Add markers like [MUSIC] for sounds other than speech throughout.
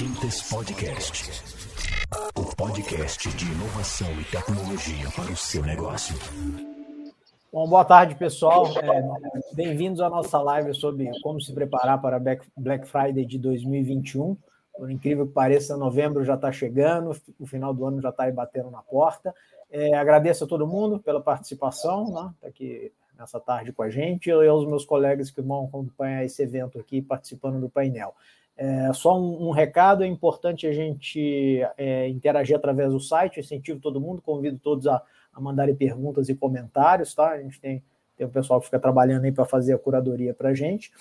Quintes Podcast. O podcast de inovação e tecnologia para o seu negócio. Bom, boa tarde, pessoal. É, Bem-vindos à nossa live sobre como se preparar para Black Friday de 2021. Por incrível que pareça, novembro já está chegando, o final do ano já está aí batendo na porta. É, agradeço a todo mundo pela participação, né? Tá aqui nessa tarde com a gente, e aos meus colegas que vão acompanhar esse evento aqui participando do painel. É, só um, um, recado: é importante a gente é, interagir através do site, incentivo todo mundo, convido todos a, a mandarem perguntas e comentários, tá? A gente tem, tem um pessoal que fica trabalhando aí para fazer a curadoria para a gente.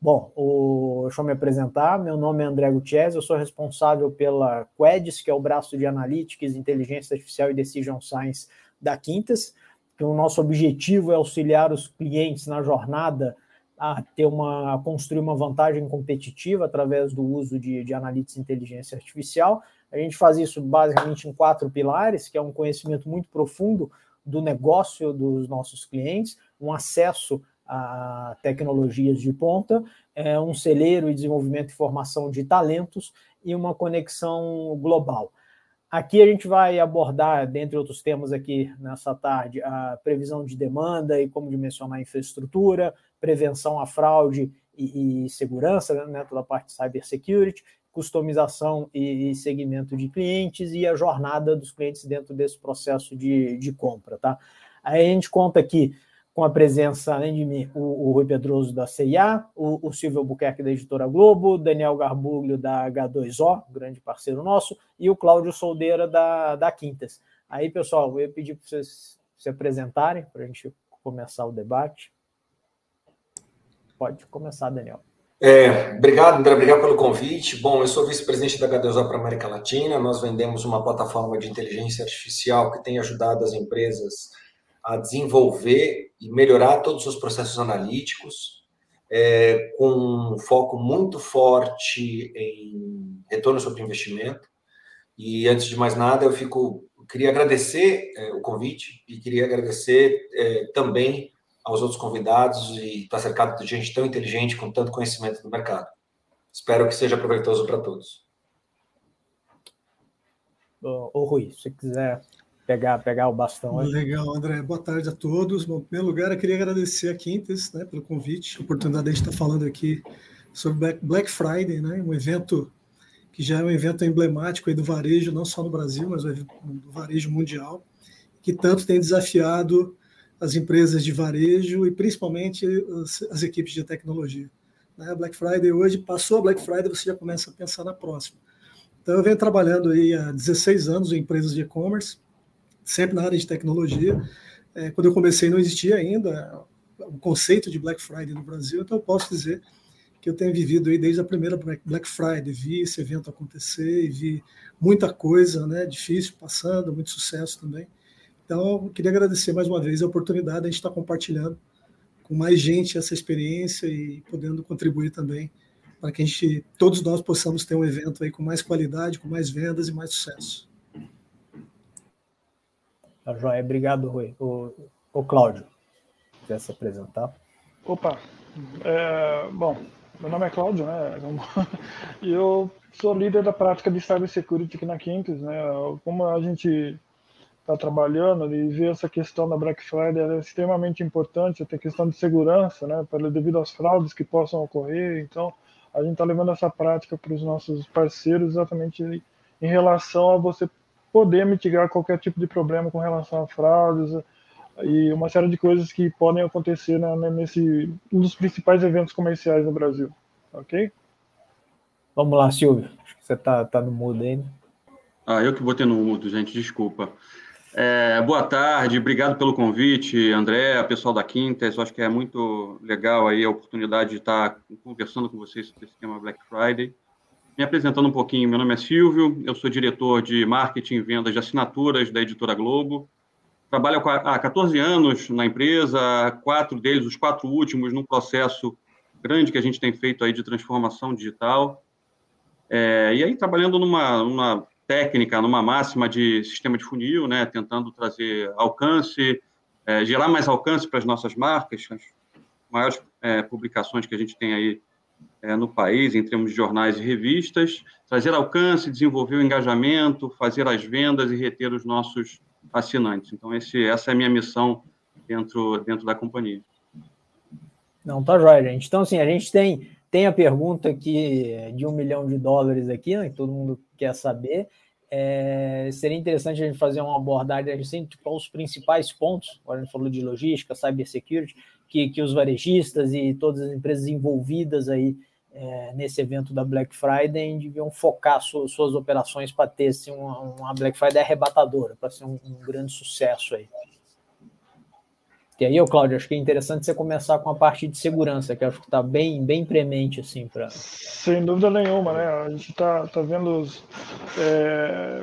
Bom, o, deixa eu me apresentar. Meu nome é André Gutierrez, eu sou responsável pela Quedis, que é o braço de Analytics, Inteligência Artificial e Decision Science da Quintas. Que o nosso objetivo é auxiliar os clientes na jornada a ter uma a construir uma vantagem competitiva através do uso de, de analytics e inteligência artificial. A gente faz isso basicamente em quatro pilares, que é um conhecimento muito profundo do negócio dos nossos clientes, um acesso a tecnologias de ponta, é, um celeiro e desenvolvimento e formação de talentos e uma conexão global. Aqui a gente vai abordar, dentre outros temas aqui nessa tarde, a previsão de demanda e como dimensionar a infraestrutura, prevenção à fraude e, e segurança, né, toda a parte de cybersecurity, customização e, e segmento de clientes e a jornada dos clientes dentro desse processo de, de compra. Tá? Aí a gente conta aqui com a presença, além de mim, o, o Rui Pedroso da CIA, o, o Silvio Albuquerque da Editora Globo, Daniel Garbuglio da H2O, grande parceiro nosso, e o Cláudio Soldeira da, da Quintas. Aí, pessoal, eu ia pedir para vocês se apresentarem para a gente começar o debate. Pode começar, Daniel. É, obrigado, André, obrigado pelo convite. Bom, eu sou vice-presidente da H2O para a América Latina. Nós vendemos uma plataforma de inteligência artificial que tem ajudado as empresas a desenvolver e melhorar todos os processos analíticos, é, com um foco muito forte em retorno sobre investimento. E antes de mais nada, eu fico queria agradecer é, o convite e queria agradecer é, também aos outros convidados e estar cercado de gente tão inteligente com tanto conhecimento do mercado. Espero que seja proveitoso para todos. Ô, ô Rui, se quiser pegar, pegar o bastão. Aí. Legal, André. Boa tarde a todos. Bom, em primeiro lugar, eu queria agradecer a Quintes né, pelo convite, a oportunidade de a gente estar falando aqui sobre Black Friday, né, um evento que já é um evento emblemático aí do varejo, não só no Brasil, mas do varejo mundial, que tanto tem desafiado as empresas de varejo e principalmente as, as equipes de tecnologia. Né? Black Friday hoje, passou a Black Friday, você já começa a pensar na próxima. Então, eu venho trabalhando aí há 16 anos em empresas de e-commerce, sempre na área de tecnologia. É, quando eu comecei, não existia ainda o conceito de Black Friday no Brasil, então eu posso dizer que eu tenho vivido aí desde a primeira Black Friday, vi esse evento acontecer e vi muita coisa, né, difícil passando, muito sucesso também. Então, eu queria agradecer mais uma vez a oportunidade de a gente estar compartilhando com mais gente essa experiência e podendo contribuir também para que a gente, todos nós possamos ter um evento aí com mais qualidade, com mais vendas e mais sucesso. Tá joia, obrigado, Rui. O, o Cláudio, quer se apresentar? Opa, é, bom, meu nome é Cláudio, né? [LAUGHS] E eu sou líder da prática de cybersecurity aqui na Quintus, né? Como a gente está trabalhando e ver essa questão da Black Friday é extremamente importante, até questão de segurança, né? Para, devido às fraudes que possam ocorrer. Então, a gente está levando essa prática para os nossos parceiros exatamente em relação a você poder mitigar qualquer tipo de problema com relação a fraudes e uma série de coisas que podem acontecer né, nesse um dos principais eventos comerciais no Brasil, ok? Vamos lá, Silvio. Acho que você está tá no mudo ainda. Ah, eu que botei no mudo, gente, desculpa. É, boa tarde, obrigado pelo convite, André, pessoal da Quintas. Acho que é muito legal aí a oportunidade de estar conversando com vocês sobre esse tema Black Friday. Me apresentando um pouquinho, meu nome é Silvio, eu sou diretor de marketing e vendas de assinaturas da Editora Globo. Trabalho há 14 anos na empresa, quatro deles, os quatro últimos, num processo grande que a gente tem feito aí de transformação digital. É, e aí, trabalhando numa, numa técnica, numa máxima de sistema de funil, né, tentando trazer alcance, é, gerar mais alcance para as nossas marcas, as maiores é, publicações que a gente tem aí é, no país, em termos de jornais e revistas, trazer alcance, desenvolver o engajamento, fazer as vendas e reter os nossos assinantes. Então, esse, essa é a minha missão dentro, dentro da companhia. Não, tá jóia, gente. Então, assim, a gente tem, tem a pergunta aqui de um milhão de dólares aqui, né, que todo mundo quer saber. É, seria interessante a gente fazer uma abordagem assim, tipo, os principais pontos, agora a gente falou de logística, cybersecurity, que, que os varejistas e todas as empresas envolvidas aí é, nesse evento da Black Friday deviam focar su, suas operações para ter assim, uma, uma, Black Friday arrebatadora, para ser um, um grande sucesso aí. E aí, Cláudio, acho que é interessante você começar com a parte de segurança, que acho que está bem, bem premente, assim, para. Sem dúvida nenhuma, né? A gente está tá vendo os, é,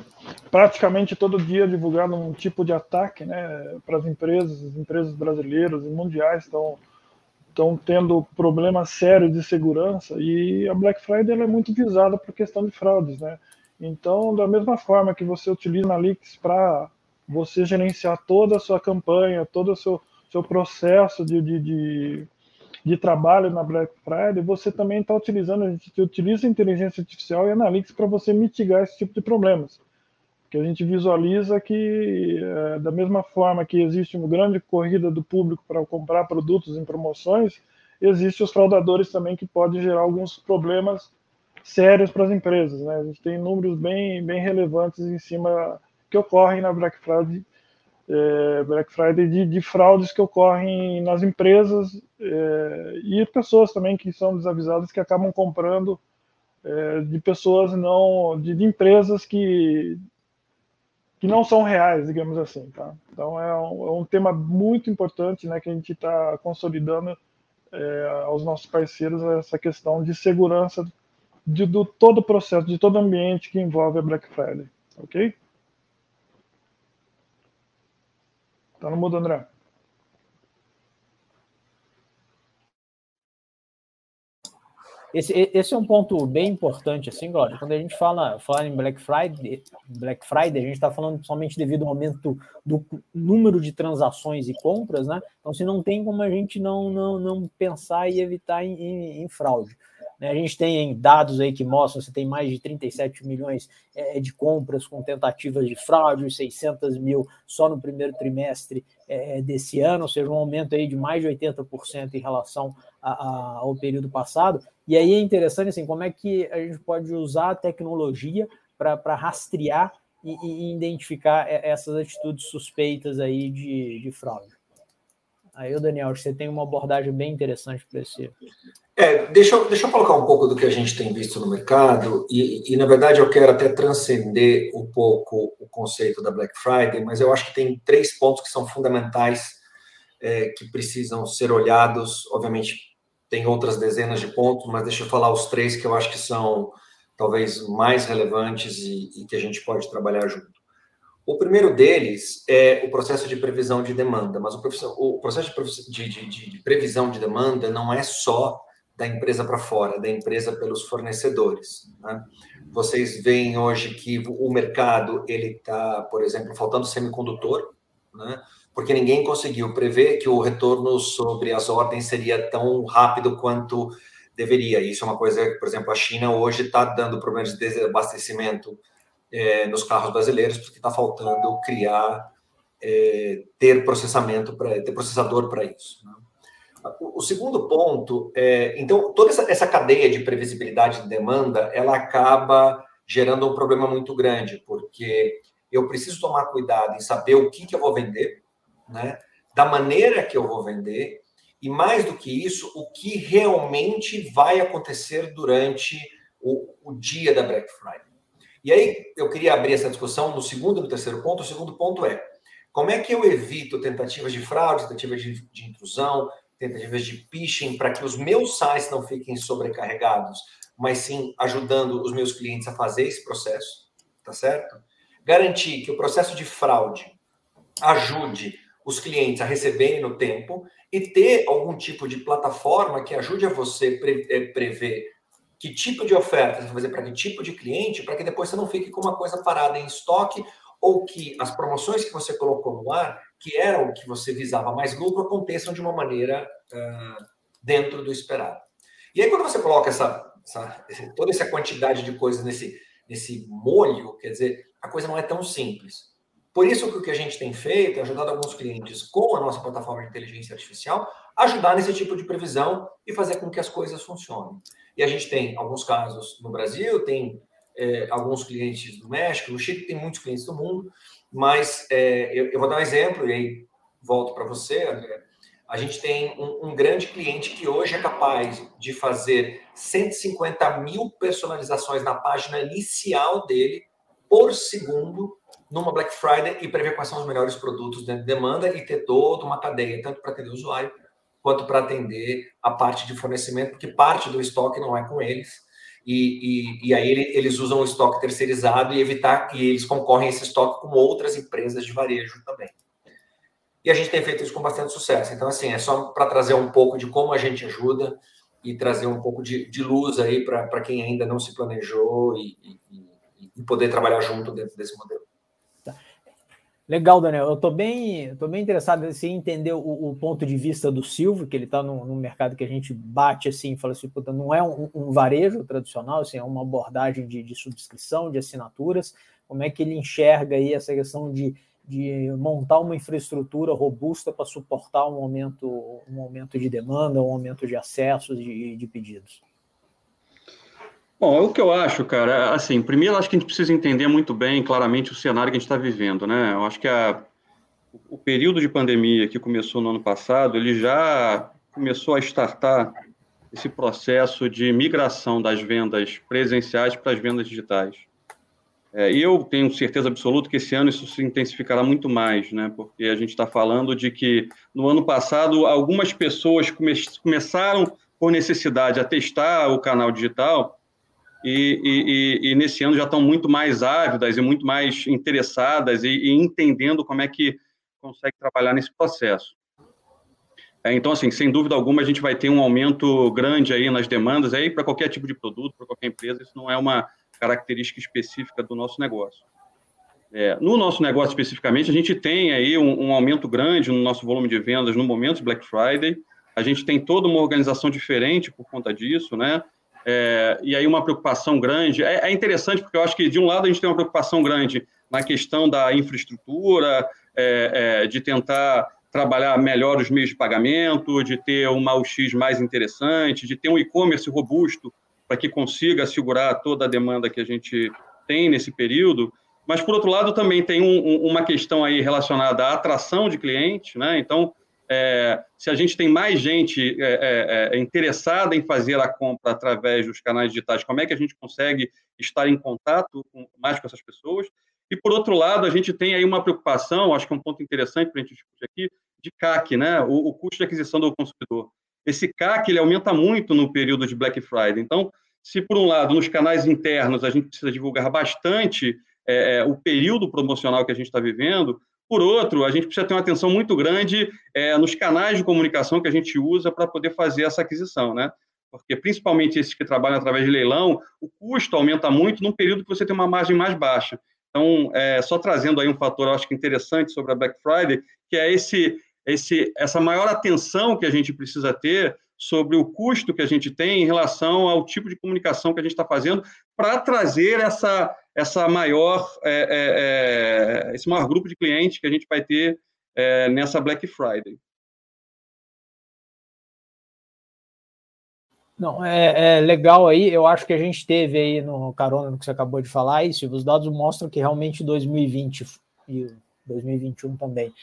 praticamente todo dia divulgado um tipo de ataque, né? Para as empresas, as empresas brasileiras e mundiais estão estão tendo problemas sérios de segurança e a Black Friday é muito visada por questão de fraudes, né? Então, da mesma forma que você utiliza a Analytics para você gerenciar toda a sua campanha, todo o seu seu processo de, de, de, de trabalho na Black Friday, você também está utilizando, a gente utiliza inteligência artificial e analytics para você mitigar esse tipo de problemas. Porque a gente visualiza que, é, da mesma forma que existe uma grande corrida do público para comprar produtos em promoções, existem os fraudadores também que podem gerar alguns problemas sérios para as empresas. Né? A gente tem números bem, bem relevantes em cima que ocorrem na Black Friday é, Black Friday de, de, fraudes que ocorrem nas empresas é, e pessoas também que são desavisadas que acabam comprando é, de pessoas não de, de, empresas que que não são reais, digamos assim, tá? Então é um, é um tema muito importante, né, que a gente está consolidando é, aos nossos parceiros essa questão de segurança de, do todo o processo, de todo o ambiente que envolve a Black Friday, ok? Tá no mudo, André. Esse, esse é um ponto bem importante, assim, Glória. Quando a gente fala, fala em Black Friday, Black Friday, a gente está falando somente devido ao aumento do número de transações e compras, né? Então, se não tem como a gente não, não, não pensar e evitar em, em, em fraude. Né? A gente tem dados aí que mostram que tem mais de 37 milhões é, de compras com tentativas de fraude, 600 mil só no primeiro trimestre é, desse ano, ou seja, um aumento aí de mais de 80% em relação ao período passado. E aí é interessante assim, como é que a gente pode usar a tecnologia para rastrear e, e, identificar essas atitudes suspeitas aí de, de fraude. Aí, Daniel, você tem uma abordagem bem interessante para esse. É, deixa eu, deixa eu colocar um pouco do que a gente tem visto no mercado, e, e na verdade eu quero até transcender um pouco o conceito da Black Friday, mas eu acho que tem três pontos que são fundamentais é, que precisam ser olhados. Obviamente, tem outras dezenas de pontos, mas deixa eu falar os três que eu acho que são talvez mais relevantes e, e que a gente pode trabalhar junto. O primeiro deles é o processo de previsão de demanda, mas o, o processo de, de, de, de, previsão de demanda não é só da empresa para fora, é da empresa pelos fornecedores. Né? Vocês veem hoje que o mercado ele está, por exemplo, faltando semicondutor, né? porque ninguém conseguiu prever que o retorno sobre as ordens seria tão rápido quanto deveria. Isso é uma coisa por exemplo, a China hoje está dando problemas de desabastecimento é, nos carros brasileiros, porque está faltando criar, é, ter processamento para ter processador para isso. Né? O, o, segundo ponto é, então, toda essa, essa cadeia de previsibilidade de demanda, ela acaba gerando um problema muito grande, porque eu preciso tomar cuidado em saber o que, que eu vou vender, né? da maneira que eu vou vender, e mais do que isso, o que realmente vai acontecer durante o, o dia da Black Friday. E aí eu queria abrir essa discussão no segundo e no terceiro ponto. O segundo ponto é como é que eu evito tentativas de fraude, tentativas de, de intrusão, tentativas de phishing para que os meus sites não fiquem sobrecarregados, mas sim ajudando os meus clientes a fazer esse processo, tá certo? Garantir que o processo de fraude ajude os clientes a receberem no tempo e ter algum tipo de plataforma que ajude a você eh, prever que tipo de oferta você vai fazer para que tipo de cliente, para que depois você não fique com uma coisa parada em estoque ou que as promoções que você colocou no ar, que eram o que você visava mais lucro, aconteçam de uma maneira uh, dentro do esperado. E aí, quando você coloca essa, essa, toda essa quantidade de coisas nesse, nesse molho, quer dizer, a coisa não é tão simples. Por isso que o que a gente tem feito é ajudado alguns clientes com a nossa plataforma de inteligência artificial ajudar nesse tipo de previsão e fazer com que as coisas funcionem. E a gente tem alguns casos no Brasil, tem é, alguns clientes do México, no Chile tem muitos clientes do mundo, mas é, eu, eu, vou dar um exemplo e aí volto para você, André. A gente tem um, um, grande cliente que hoje é capaz de fazer 150 mil personalizações na página inicial dele por segundo numa Black Friday e prever quais são os melhores produtos dentro de demanda e ter toda uma cadeia, tanto para atender o usuário quanto para atender a parte de fornecimento, porque parte do estoque não é com eles. E, e, e aí eles usam o estoque terceirizado e evitar que eles concorrem esse estoque com outras empresas de varejo também. E a gente tem feito isso com bastante sucesso. Então, assim, é só para trazer um pouco de como a gente ajuda e trazer um pouco de, de luz aí para quem ainda não se planejou e, e, e poder trabalhar junto dentro desse modelo. Legal, Daniel. Eu estou bem, bem interessado em entender o, o, ponto de vista do Silvio, que ele está no, no, mercado que a gente bate assim, fala assim, puta, não é um, um, varejo tradicional, assim, é uma abordagem de, de, subscrição, de assinaturas. Como é que ele enxerga aí essa questão de, de montar uma infraestrutura robusta para suportar um aumento, um aumento de demanda, um aumento de acessos, de, de pedidos? Bom, o que eu acho, cara, assim, primeiro acho que a gente precisa entender muito bem, claramente, o cenário que a gente está vivendo, né? Eu acho que a, o período de pandemia que começou no ano passado, ele já começou a startar esse processo de migração das vendas presenciais para as vendas digitais. É, eu tenho certeza absoluta que esse ano isso se intensificará muito mais, né? Porque a gente está falando de que no ano passado algumas pessoas come começaram por necessidade a testar o canal digital e, e, e, nesse ano já estão muito mais ávidas e muito mais interessadas e, e entendendo como é que consegue trabalhar nesse processo. É, então, assim, sem dúvida alguma, a gente vai ter um aumento grande aí nas demandas aí para qualquer tipo de produto, para qualquer empresa. Isso não é uma característica específica do nosso negócio. É, no nosso negócio especificamente, a gente tem aí um, um, aumento grande no nosso volume de vendas no momento Black Friday. A gente tem toda uma organização diferente por conta disso, né? É, e aí uma preocupação grande. É, é, interessante porque eu acho que, de um lado, a gente tem uma preocupação grande na questão da infraestrutura, é, é de tentar trabalhar melhor os meios de pagamento, de ter uma UX mais interessante, de ter um e-commerce robusto para que consiga assegurar toda a demanda que a gente tem nesse período. Mas, por outro lado, também tem um, um, uma questão aí relacionada à atração de clientes, né? Então, é, se a gente tem mais gente é, é, é, interessada em fazer a compra através dos canais digitais, como é que a gente consegue estar em contato com, mais com essas pessoas? E, por outro lado, a gente tem aí uma preocupação, acho que é um ponto interessante para a gente discutir aqui, de CAC, né? O, o, custo de aquisição do consumidor. Esse CAC ele aumenta muito no período de Black Friday. Então, se por um lado, nos canais internos, a gente precisa divulgar bastante é, o período promocional que a gente está vivendo, por outro, a gente precisa ter uma atenção muito grande é, nos canais de comunicação que a gente usa para poder fazer essa aquisição, né? Porque, principalmente esses que trabalham através de leilão, o custo aumenta muito num período que você tem uma margem mais baixa. Então, é, só trazendo aí um fator, eu acho que interessante sobre a Black Friday, que é esse, esse, essa maior atenção que a gente precisa ter sobre o custo que a gente tem em relação ao tipo de comunicação que a gente está fazendo para trazer essa, essa maior, é, é, é, esse maior grupo de clientes que a gente vai ter é, nessa Black Friday. Não, é, é, legal aí. Eu acho que a gente teve aí no carona no que você acabou de falar, isso. Os dados mostram que realmente 2020 e 2021 também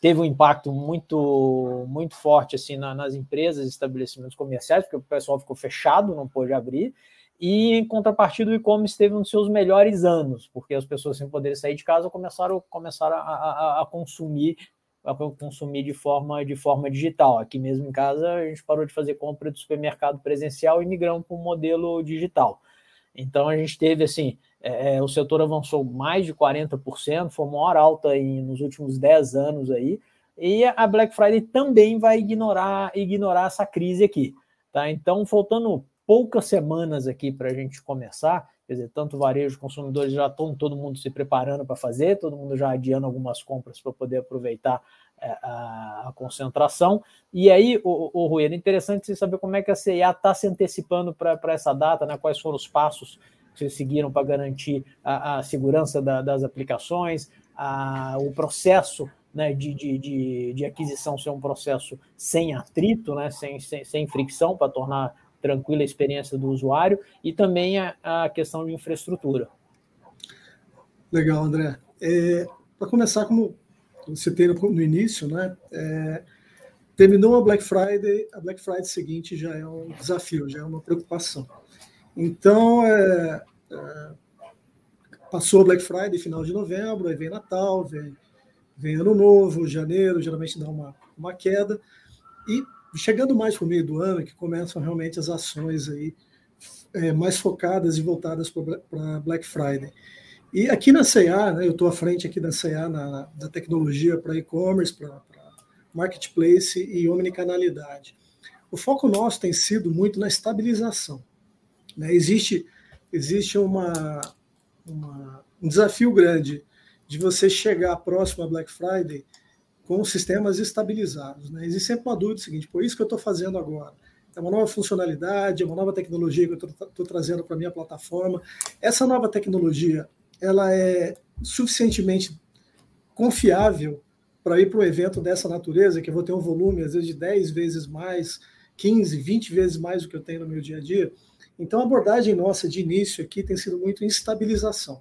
teve um impacto muito muito forte assim na, nas empresas, estabelecimentos comerciais, porque o pessoal ficou fechado, não pôde abrir. E em contrapartida, o e-commerce teve um dos seus melhores anos, porque as pessoas sem poder sair de casa começaram, começaram a, a, a consumir a consumir de forma de forma digital. Aqui mesmo em casa a gente parou de fazer compra de supermercado presencial e migramos para um modelo digital. Então a gente teve assim, é, é o setor avançou mais de 40%, foi a maior alta em, nos últimos 10 anos aí, e a Black Friday também vai ignorar ignorar essa crise aqui. Tá? Então, faltando poucas semanas aqui para a gente começar, quer dizer, tanto varejo, consumidores já estão todo mundo se preparando para fazer, todo mundo já adiando algumas compras para poder aproveitar é, a, concentração. E aí, o, o Rui, era interessante você saber como é que a CIA está se antecipando para essa data, né? quais foram os passos que vocês seguiram para garantir a, a segurança da, das aplicações, a, o processo né, de, de, de, de, aquisição ser um processo sem atrito, né, sem, sem, sem fricção, para tornar tranquila a experiência do usuário, e também a, a questão de infraestrutura. Legal, André. É, para começar, como você no, no início, né? É, terminou a Black Friday, a Black Friday seguinte já é um desafio, já é uma preocupação. Então, é, é, passou a Black Friday, final de novembro, aí vem Natal, vem, vem Ano Novo, janeiro, geralmente dá uma, uma queda, e chegando mais para o meio do ano, que começam realmente as ações aí é, mais focadas e voltadas para Black Friday. E aqui na CA, né, eu estou à frente aqui da CA, na, da tecnologia para e-commerce, para marketplace e omnicanalidade. O foco nosso tem sido muito na estabilização. Né? Existe, existe uma, uma, um desafio grande de você chegar próximo a Black Friday com sistemas estabilizados. Né? Existe sempre uma dúvida seguinte, por isso que eu estou fazendo agora. É uma nova funcionalidade, é uma nova tecnologia que eu estou trazendo para a minha plataforma. Essa nova tecnologia, ela é suficientemente confiável para ir para um evento dessa natureza, que eu vou ter um volume, às vezes, de 10 vezes mais, 15, 20 vezes mais do que eu tenho no meu dia a dia. Então, a abordagem nossa de início aqui tem sido muito em estabilização.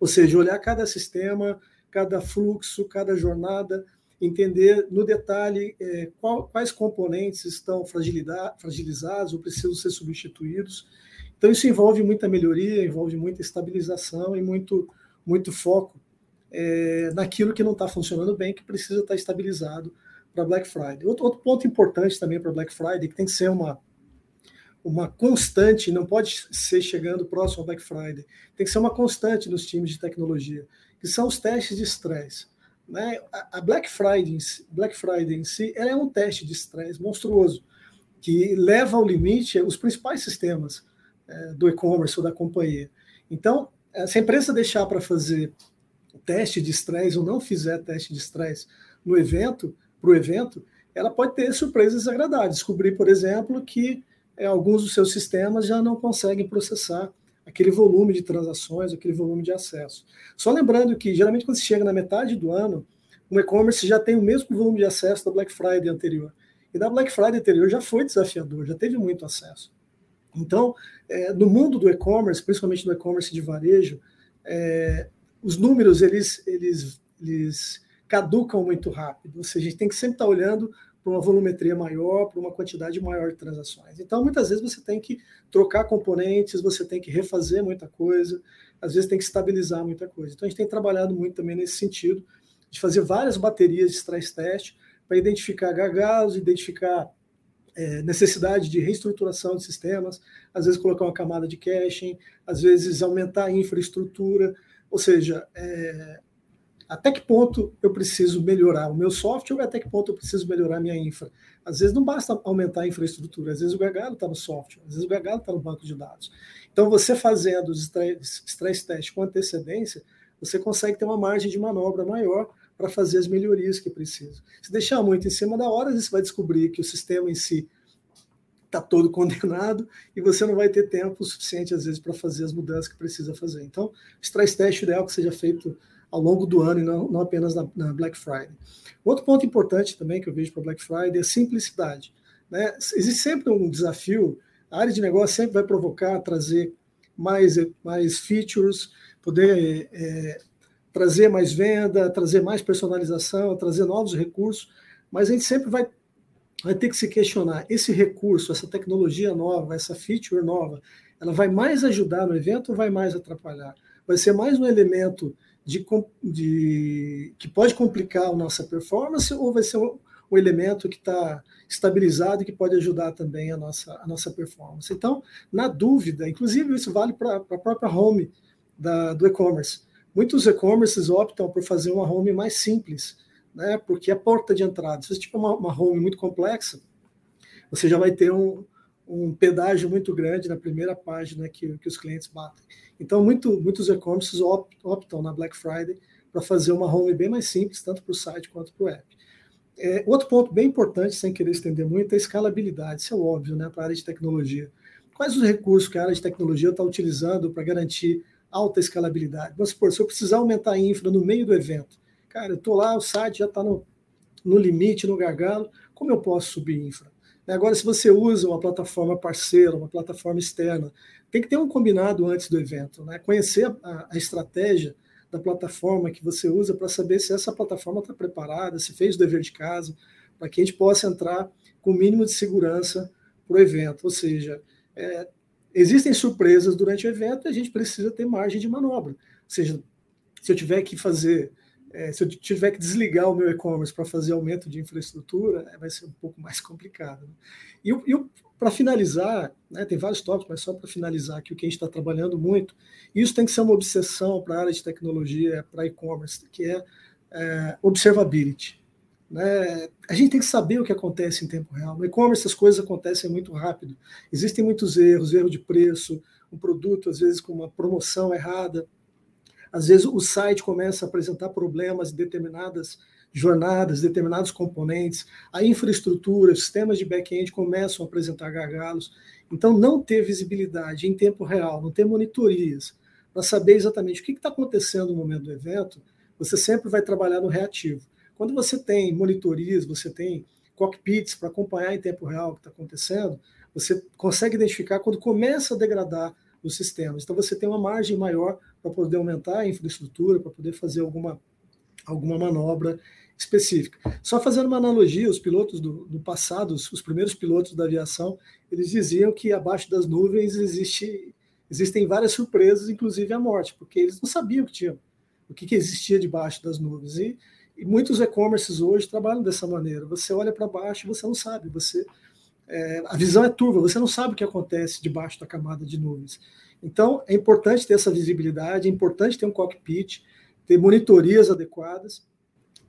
Ou seja, olhar cada sistema, cada fluxo, cada jornada, entender no detalhe é, qual, quais componentes estão fragilizados ou precisam ser substituídos então, isso envolve muita melhoria, envolve muita estabilização e muito, muito foco é, naquilo que não está funcionando bem, que precisa estar tá estabilizado para Black Friday. Outro, outro ponto importante também para Black Friday, que tem que ser uma, uma constante, não pode ser chegando próximo ao Black Friday, tem que ser uma constante nos times de tecnologia, que são os testes de estresse. Né? A Black Friday, Black Friday em si, é um teste de estresse monstruoso, que leva ao limite os principais sistemas é, do e-commerce ou da companhia. Então, se a empresa deixar para fazer teste de estresse ou não fizer teste de estresse no evento, para o evento, ela pode ter surpresas agradáveis. Descobrir, por exemplo, que é, alguns dos seus sistemas já não conseguem processar aquele volume de transações, aquele volume de acesso. Só lembrando que, geralmente, quando se chega na metade do ano, o e-commerce já tem o mesmo volume de acesso da Black Friday anterior. E da Black Friday anterior já foi desafiador, já teve muito acesso. Então, é, no mundo do e-commerce, principalmente no e-commerce de varejo, é, os números eles, eles, eles caducam muito rápido. Ou seja, a gente tem que sempre estar olhando para uma volumetria maior, para uma quantidade maior de transações. Então, muitas vezes você tem que trocar componentes, você tem que refazer muita coisa, às vezes tem que estabilizar muita coisa. Então, a gente tem trabalhado muito também nesse sentido, de fazer várias baterias de stress test para identificar gargalos, identificar é, necessidade de reestruturação de sistemas, às vezes colocar uma camada de caching, às vezes aumentar a infraestrutura, ou seja, é, até que ponto eu preciso melhorar o meu software, até que ponto eu preciso melhorar a minha infra. Às vezes não basta aumentar a infraestrutura, às vezes o gargalo está no software, às vezes o gargalo está no banco de dados. Então, você fazendo os stress tests com antecedência, você consegue ter uma margem de manobra maior para fazer as melhorias que precisa. Se deixar muito em cima da hora, você vai descobrir que o sistema em si está todo [LAUGHS] condenado e você não vai ter tempo suficiente, às vezes, para fazer as mudanças que precisa fazer. Então, stress test ideal que seja feito ao longo do ano e não, não apenas na, na, Black Friday. Outro ponto importante também que eu vejo para Black Friday é simplicidade. Né? Existe sempre um desafio, a área de negócio sempre vai provocar, trazer mais, mais features, poder é, trazer mais venda, trazer mais personalização, trazer novos recursos, mas a gente sempre vai, vai ter que se questionar: esse recurso, essa tecnologia nova, essa feature nova, ela vai mais ajudar no evento ou vai mais atrapalhar? Vai ser mais um elemento de, de que pode complicar a nossa performance ou vai ser um, um elemento que está estabilizado e que pode ajudar também a nossa, a nossa performance? Então, na dúvida, inclusive isso vale para a própria home da, do e-commerce Muitos e-commerces optam por fazer uma home mais simples, né? Porque a porta de entrada, se você tiver uma, uma home muito complexa, você já vai ter um, um pedágio muito grande na primeira página que, que os clientes batem. Então, muito, muitos e-commerces optam na Black Friday para fazer uma home bem mais simples, tanto para o site quanto para o app. É, outro ponto bem importante, sem querer estender muito, é a escalabilidade. Isso é óbvio né, para a área de tecnologia. Quais os recursos que a área de tecnologia está utilizando para garantir alta escalabilidade? Vamos supor, se eu precisar aumentar a infra no meio do evento, cara, eu estou lá, o site já está no, no limite, no gargalo, como eu posso subir infra? Agora, se você usa uma plataforma parceira, uma plataforma externa, tem que ter um combinado antes do evento, né? conhecer a, a estratégia da plataforma que você usa para saber se essa plataforma está preparada, se fez o dever de casa, para que a gente possa entrar com o mínimo de segurança para o evento. Ou seja, é, existem surpresas durante o evento e a gente precisa ter margem de manobra. Ou seja, se eu tiver que fazer, é, se eu tiver que desligar o meu e-commerce para fazer aumento de infraestrutura, é, vai ser um pouco mais [LAUGHS] complicado. Né? E, e para finalizar, né, tem vários tópicos, mas só para finalizar aqui o que a gente está trabalhando muito, isso tem que ser uma obsessão para a área de tecnologia, para e-commerce, que é, é observability. Né? A gente tem que saber o que acontece em tempo real. No e-commerce as coisas acontecem muito rápido. Existem muitos erros, erro de preço, um produto às vezes com uma promoção errada. Às vezes o site começa a apresentar problemas em determinadas jornadas, determinados componentes, a infraestrutura, sistemas de back-end começam a apresentar gargalos. Então, não ter visibilidade em tempo real, não ter monitorias, para saber exatamente o que está acontecendo no momento do evento, você sempre vai trabalhar no reativo. Quando você tem monitorias, você tem cockpits para acompanhar em tempo real o que está acontecendo, você consegue identificar quando começa a degradar os sistemas. Então, você tem uma margem maior para poder aumentar a infraestrutura, para poder fazer alguma, alguma manobra específica. Só fazendo uma analogia, os pilotos do, do passado, os, os, primeiros pilotos da aviação, eles diziam que abaixo das nuvens existe, existem várias surpresas, inclusive a morte, porque eles não sabiam que tinha, o que, que existia debaixo das nuvens. E, e muitos e-commerces hoje trabalham dessa maneira. Você olha para baixo e você não sabe, você é, a visão é turva, você não sabe o que acontece debaixo da camada de nuvens. Então, é importante ter essa visibilidade, é importante ter um cockpit, ter monitorias adequadas,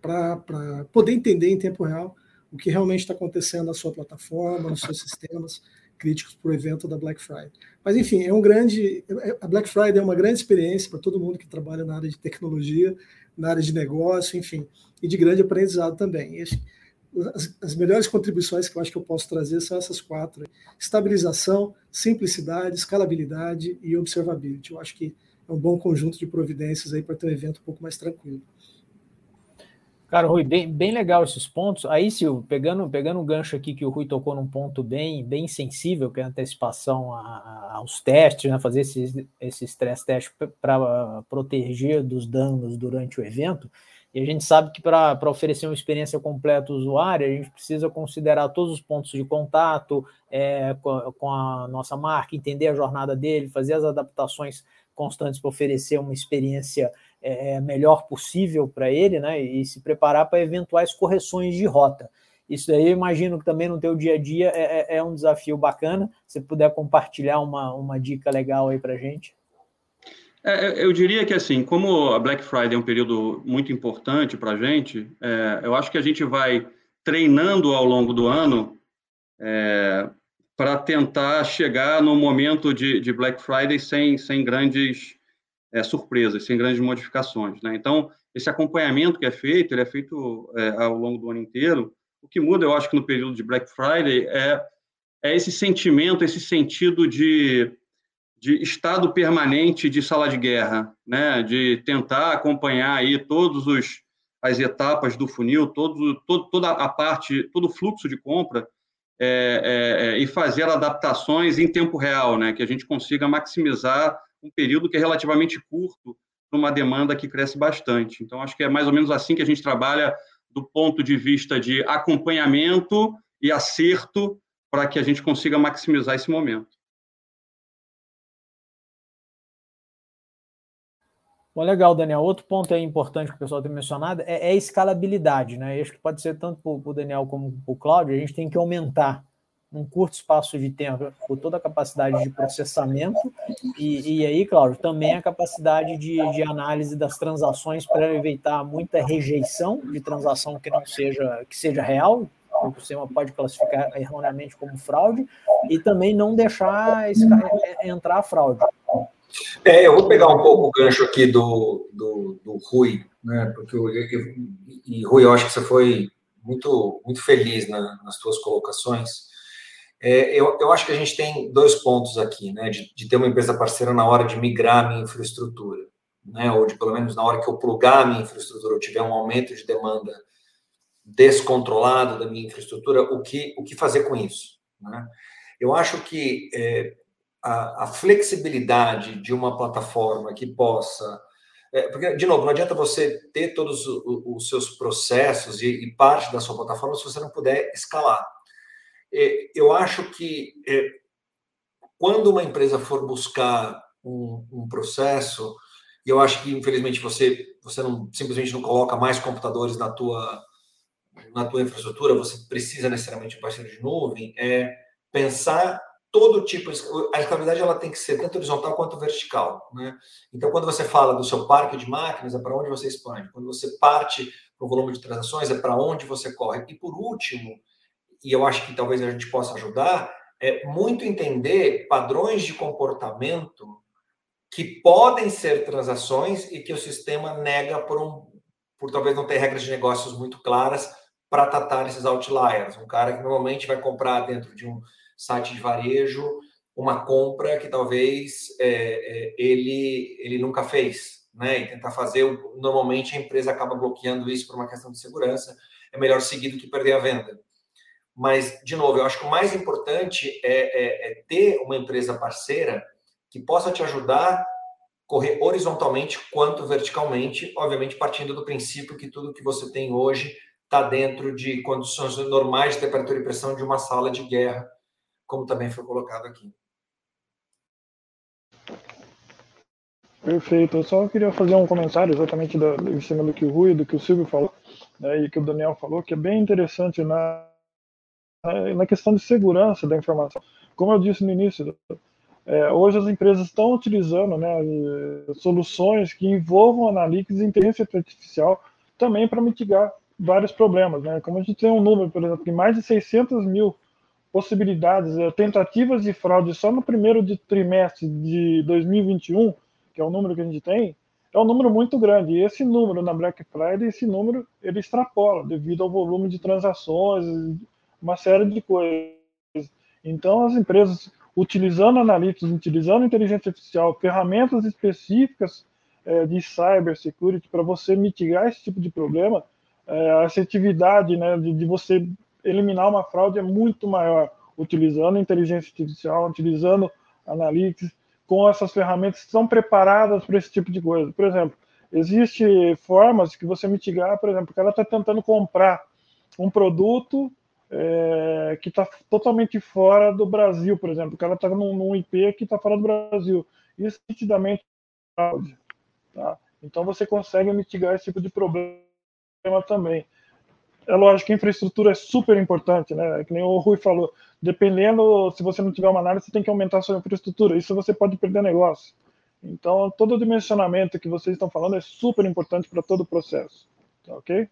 para poder entender em tempo real o que realmente está acontecendo na sua plataforma, nos seus sistemas críticos para o evento da Black Friday. Mas, enfim, é um grande. A Black Friday é uma grande experiência para todo mundo que trabalha na área de tecnologia, na área de negócio, enfim, e de grande aprendizado também. As, as melhores contribuições que eu acho que eu posso trazer são essas quatro: estabilização, simplicidade, escalabilidade e observability. Eu acho que é um bom conjunto de providências aí para ter um evento um pouco mais tranquilo. Cara, Rui, bem, bem legal esses pontos. Aí, Silvio, pegando, pegando um gancho aqui que o Rui tocou num ponto bem, bem sensível, que é a antecipação a, a, aos testes, né? fazer esse, esse stress test para proteger dos danos durante o evento. E a gente sabe que para oferecer uma experiência completa ao usuário, a gente precisa considerar todos os pontos de contato é, com, com a nossa marca, entender a jornada dele, fazer as adaptações constantes para oferecer uma experiência é, melhor possível para ele, né? E se preparar para eventuais correções de rota. Isso daí eu imagino que também no teu dia a dia é, é, é um desafio bacana. Se puder compartilhar uma, uma dica legal aí para gente. É, eu diria que assim, como a Black Friday é um período muito importante para a gente, é, eu acho que a gente vai treinando ao longo do ano é, para tentar chegar no momento de, de, Black Friday sem, sem grandes é, surpresas, sem grandes modificações. Né? Então, esse acompanhamento que é feito, ele é feito é, ao longo do ano inteiro. O que muda, eu acho que no período de Black Friday é, é esse sentimento, esse sentido de, de estado permanente de sala de guerra, né? de tentar acompanhar aí todos os as etapas do funil, todo, todo, toda a parte, todo o fluxo de compra é, é, é, e fazer adaptações em tempo real, né? que a gente consiga maximizar um período que é relativamente curto para uma demanda que cresce bastante. Então, acho que é mais ou menos assim que a gente trabalha do ponto de vista de acompanhamento e acerto para que a gente consiga maximizar esse momento. Bom, legal, Daniel. Outro ponto aí importante que o pessoal tem mencionado é, é a escalabilidade, né? Acho que pode ser tanto para o Daniel como para o Cláudio, a gente tem que aumentar num curto espaço de tempo, toda a capacidade de processamento, e, e aí, claro, também a capacidade de, de análise das transações para evitar muita rejeição de transação que não seja, que seja real, o sistema pode classificar erroneamente como fraude, e também não deixar entrar a fraude. É, eu vou pegar um pouco o gancho aqui do, do, do Rui né? Porque eu, eu, e Rui, eu acho que você foi muito muito feliz na, nas suas colocações. É, eu, eu acho que a gente tem dois pontos aqui, né? De, de ter uma empresa parceira na hora de migrar a minha infraestrutura, né? Ou de pelo menos na hora que eu plugar a minha infraestrutura, eu tiver um aumento de demanda descontrolado da minha infraestrutura, o que o que fazer com isso, né? Eu acho que é, a, a, flexibilidade de uma plataforma que possa. É, porque, de novo, não adianta você ter todos os, seus processos e, e, parte da sua plataforma se você não puder escalar. É, eu acho que é, quando uma empresa for buscar um, um processo, e eu acho que, infelizmente, você, você não, simplesmente não coloca mais computadores na tua, na tua infraestrutura, você precisa necessariamente de um parceiro de nuvem, é pensar todo tipo a escalabilidade ela tem que ser tanto horizontal quanto vertical, né? Então quando você fala do seu parque de máquinas é para onde você expande, quando você parte para o volume de transações é para onde você corre e por último e eu acho que talvez a gente possa ajudar é muito entender padrões de comportamento que podem ser transações e que o sistema nega por um por talvez não ter regras de negócios muito claras para tratar esses outliers. Um cara que normalmente vai comprar dentro de um site de varejo uma compra que talvez é, é, ele, ele nunca fez, né? E tentar fazer, normalmente a empresa acaba bloqueando isso por uma questão de segurança. É melhor seguir do que perder a venda. Mas, de novo, eu acho que o mais importante é, é, é ter uma empresa parceira que possa te ajudar correr horizontalmente quanto verticalmente, obviamente partindo do princípio que tudo que você tem hoje está dentro de condições normais de temperatura e pressão de uma sala de guerra como também foi colocado aqui. Perfeito. Eu só queria fazer um comentário exatamente da, em cima do que o Rui, do que o Silvio falou, né, e que o Daniel falou, que é bem interessante na, na questão de segurança da informação. Como eu disse no início, é, hoje as empresas estão utilizando né, soluções que envolvam analytics e inteligência artificial também para mitigar vários problemas. Né? Como a gente tem um número, por exemplo, de mais de 600 mil possibilidades, eh, tentativas de fraude só no primeiro trimestre de 2021, que é o número que a gente tem, é um número muito grande. E esse número na Black Friday, esse número ele extrapola devido ao volume de transações, uma série de coisas. Então, as empresas utilizando analytics, utilizando inteligência artificial, ferramentas específicas é, de cybersecurity para você mitigar esse tipo de problema, é, a assertividade né, de, de você eliminar uma fraude é muito maior, utilizando inteligência artificial, utilizando analytics, com essas ferramentas que são preparadas para esse tipo de coisa. Por exemplo, existem formas que você mitigar, por exemplo, o cara está tentando comprar um produto é, que está totalmente fora do Brasil, por exemplo. O cara está num, num, IP que está fora do Brasil. Isso nitidamente fraude. Tá? Então você consegue mitigar esse tipo de problema também é lógico que infraestrutura é super importante, né? Que nem o Rui falou. Dependendo, se você não tiver uma análise, você tem que aumentar a sua infraestrutura. Isso você pode perder negócio. Então, todo o dimensionamento que vocês estão falando é super importante para todo o processo. Tá ok?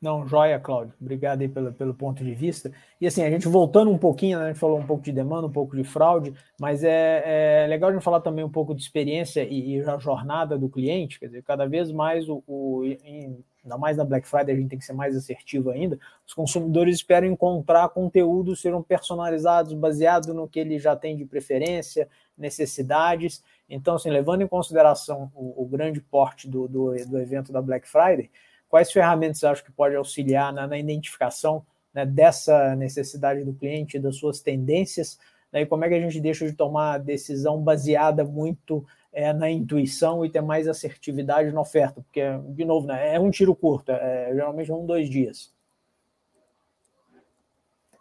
Não, joia, Cláudio. Obrigado aí pelo, pelo ponto de vista. E assim, a gente voltando um pouquinho, né, a gente falou um pouco de demanda, um pouco de fraude, mas é, é legal a gente falar também um pouco de experiência e, e a jornada do cliente. Quer dizer, cada vez mais, o, o em, ainda mais na Black Friday, a gente tem que ser mais assertivo ainda. Os consumidores esperam encontrar conteúdos serão personalizados, baseados no que ele já tem de preferência, necessidades. Então, assim, levando em consideração o, o grande porte do, do, do evento da Black Friday Quais ferramentas acha que pode auxiliar na, na identificação né, dessa necessidade do cliente, das suas tendências, né, e como é que a gente deixa de tomar decisão baseada muito é, na intuição e ter mais assertividade na oferta? Porque, de novo, né, é um tiro curto, é, geralmente é um, dois dias.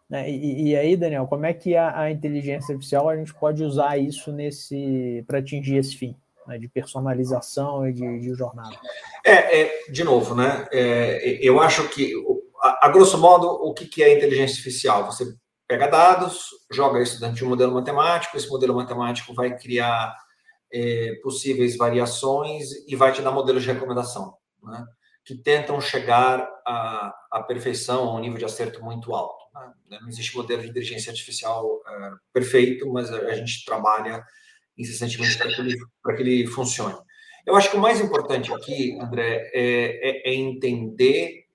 Né? E, e, aí, Daniel, como é que a, a, inteligência artificial a gente pode usar isso nesse para atingir esse fim? Né, de personalização e de, de jornada? É, é, de novo, né? É, eu acho que, a, a, grosso modo, o que, que é inteligência artificial? Você pega dados, joga isso dentro de um modelo matemático, esse modelo matemático vai criar é, possíveis variações e vai te dar modelos de recomendação, né? que tentam chegar à, à perfeição, a um nível de acerto muito alto. Né? Não existe modelo de inteligência artificial uh, perfeito, mas a, a gente trabalha incessantemente para que, ele, que ele funcione. Eu acho que o mais importante aqui, André, é, é, é entender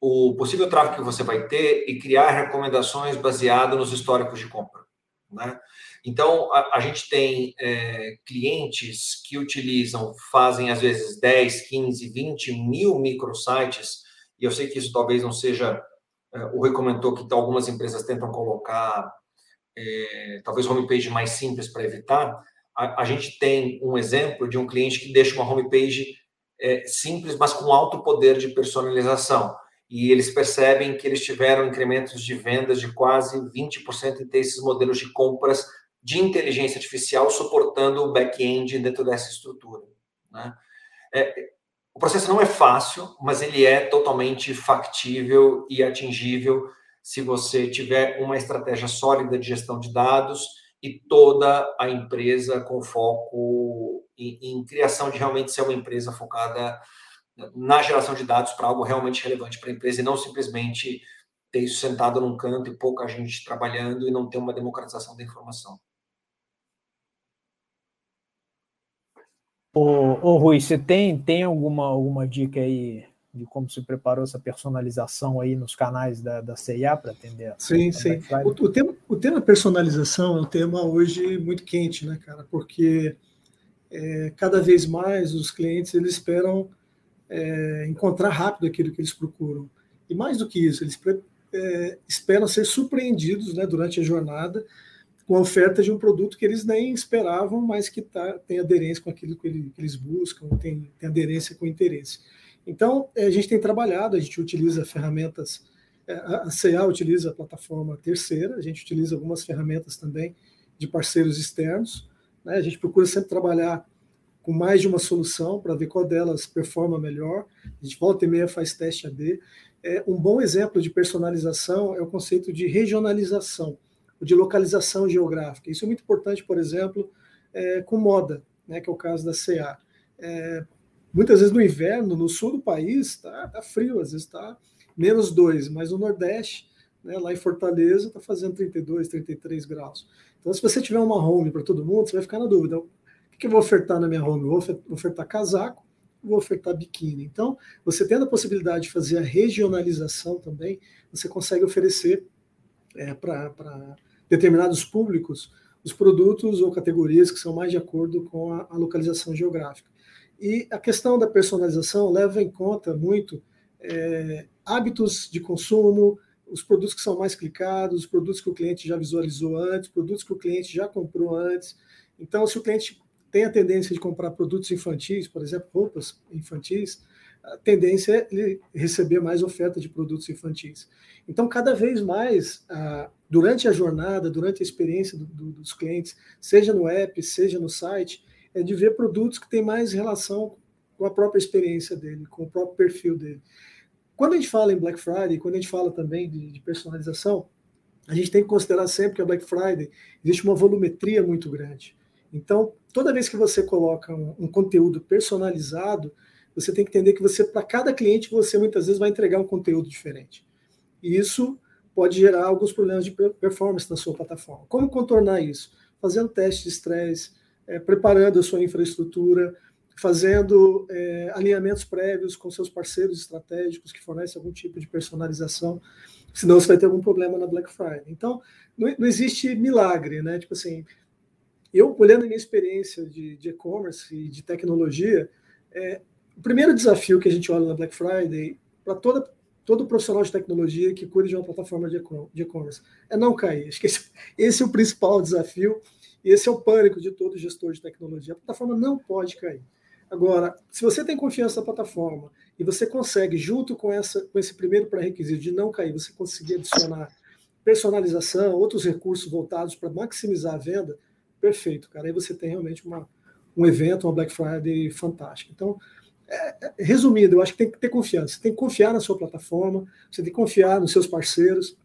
o possível tráfego que você vai ter e criar recomendações baseadas nos históricos de compra. Né? Então, a, a gente tem é, clientes que utilizam, fazem às vezes 10, 15, 20 mil microsites, e eu sei que isso talvez não seja. É, o Rui comentou que algumas empresas tentam colocar é, talvez homepage mais simples para evitar. A, a, gente tem um exemplo de um cliente que deixa uma homepage é, simples, mas com alto poder de personalização e eles percebem que eles tiveram incrementos de vendas de quase 20% em ter esses modelos de compras de inteligência artificial suportando o back-end dentro dessa estrutura. Né? É, o processo não é fácil, mas ele é totalmente factível e atingível se você tiver uma estratégia sólida de gestão de dados e toda a empresa com foco em, em criação de realmente ser uma empresa focada na geração de dados para algo realmente relevante para a empresa e não simplesmente ter isso sentado num canto e pouca gente trabalhando e não ter uma democratização da informação. Ô, ô Rui, você tem, tem alguma, alguma dica aí de como se preparou essa personalização aí nos canais da, da CIA para atender? Sim, sim. O, o, tema, o tema personalização é um tema hoje muito quente, né, cara? Porque é, cada vez mais os clientes eles esperam é, encontrar rápido aquilo que eles procuram. E mais do que isso, eles é, esperam ser surpreendidos né, durante a jornada com a oferta de um produto que eles nem esperavam, mas que tá, tem aderência com aquilo que, ele, que eles buscam, tem, tem aderência com interesse. Então, é, a gente tem trabalhado, a gente utiliza ferramentas, é, a CA utiliza a plataforma terceira, a gente utiliza algumas ferramentas também de parceiros externos, né? a gente procura sempre trabalhar com mais de uma solução para ver qual delas performa melhor. A gente volta e meia faz teste AD. É, um bom exemplo de personalização é o conceito de regionalização, de localização geográfica. Isso é muito importante, por exemplo, é, com moda, né, que é o caso da CA. É, muitas vezes no inverno, no sul do país, está tá frio, às vezes está menos dois, mas no Nordeste, né, lá em Fortaleza, está fazendo 32, 33 graus. Então, se você tiver uma home para todo mundo, você vai ficar na dúvida que eu vou ofertar na minha home? Vou ofertar casaco, vou ofertar biquíni. Então, você tendo a possibilidade de fazer a regionalização também, você consegue oferecer é, para determinados públicos os produtos ou categorias que são mais de acordo com a, a localização geográfica. E a questão da personalização leva em conta muito é, hábitos de consumo, os produtos que são mais clicados, os produtos que o cliente já visualizou antes, produtos que o cliente já comprou antes. Então, se o cliente tem a tendência de comprar produtos infantis, por exemplo, roupas infantis, a tendência é ele receber mais oferta de produtos infantis. Então, cada vez mais, durante a jornada, durante a experiência dos clientes, seja no app, seja no site, é de ver produtos que têm mais relação com a própria experiência dele, com o próprio perfil dele. Quando a gente fala em Black Friday, quando a gente fala também de personalização, a gente tem que considerar sempre que a Black Friday existe uma volumetria muito grande. Então, toda vez que você coloca um, um conteúdo personalizado, você tem que entender que você, para cada cliente, você muitas vezes vai entregar um conteúdo diferente. E isso pode gerar alguns problemas de performance na sua plataforma. Como contornar isso? Fazendo testes de estresse, é, preparando a sua infraestrutura, fazendo é, alinhamentos prévios com seus parceiros estratégicos que fornecem algum tipo de personalização, senão você vai ter algum problema na Black Friday. Então, não, não existe milagre, né? Tipo assim, eu, olhando a minha experiência de e-commerce e de tecnologia, é, o primeiro desafio que a gente olha na Black Friday, para toda todo profissional de tecnologia que cuida de uma plataforma de e-commerce, é não cair. Acho que esse, esse, é o principal desafio esse é o pânico de todo gestor de tecnologia. A plataforma não pode cair. Agora, se você tem confiança na plataforma e você consegue, junto com, essa, com esse primeiro pré-requisito de não cair, você conseguir adicionar personalização, outros recursos voltados para maximizar a venda, perfeito, cara. Aí você tem realmente uma, um evento, uma Black Friday fantástica. Então, é, é, resumindo, eu acho que tem que ter confiança. Você tem que confiar na sua plataforma, você tem que confiar nos seus parceiros,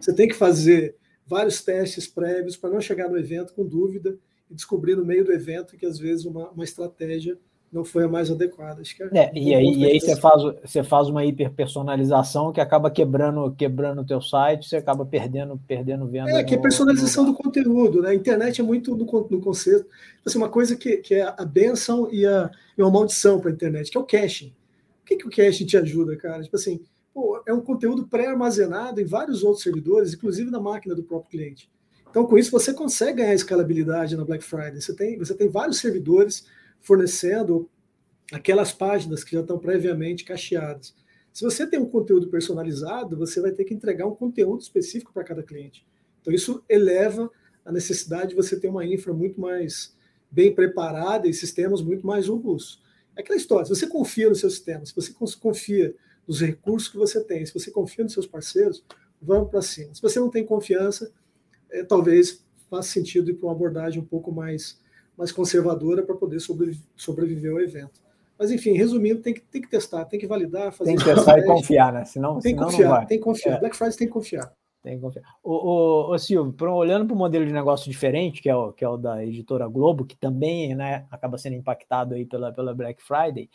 você tem que fazer vários testes prévios para não chegar no evento com dúvida e descobrir no meio do evento que às vezes uma, uma estratégia não foi a mais adequada. Acho que é, é e aí, e aí você, faz, você faz uma hiperpersonalização que acaba quebrando quebrando o teu site, você acaba perdendo perdendo venda. É, que é personalização no... do conteúdo. Né? A internet é muito no, conceito. Assim, uma coisa que, que é a benção e, a, e uma maldição para a internet, que é o caching. O que, que o caching te ajuda, cara? Tipo assim, pô, é um conteúdo pré-armazenado em vários outros servidores, inclusive na máquina do próprio cliente. Então, com isso, você consegue ganhar escalabilidade na Black Friday. Você tem, você tem vários servidores fornecendo aquelas páginas que já estão previamente cacheadas. Se você tem um conteúdo personalizado, você vai ter que entregar um conteúdo específico para cada cliente. Então, isso eleva a necessidade de você ter uma infra muito mais bem preparada e sistemas muito mais robustos. É aquela história, se você confia no seu sistema, se você confia nos recursos que você tem, se você confia nos seus parceiros, vamos para cima. Se você não tem confiança, é, talvez faça sentido ir para uma abordagem um pouco mais mais conservadora para poder sobreviver ao evento. Mas, enfim, resumindo, tem que, tem que testar, tem que validar, fazer. Tem que [LAUGHS] testar e confiar, né? Senão, tem que confiar, tem que confiar. É. Black Friday tem que confiar. Tem que confiar. O, o, o Silvio, olhando para um modelo de negócio diferente, que é, o, que é o da editora Globo, que também né, acaba sendo impactado aí pela, pela Black Friday,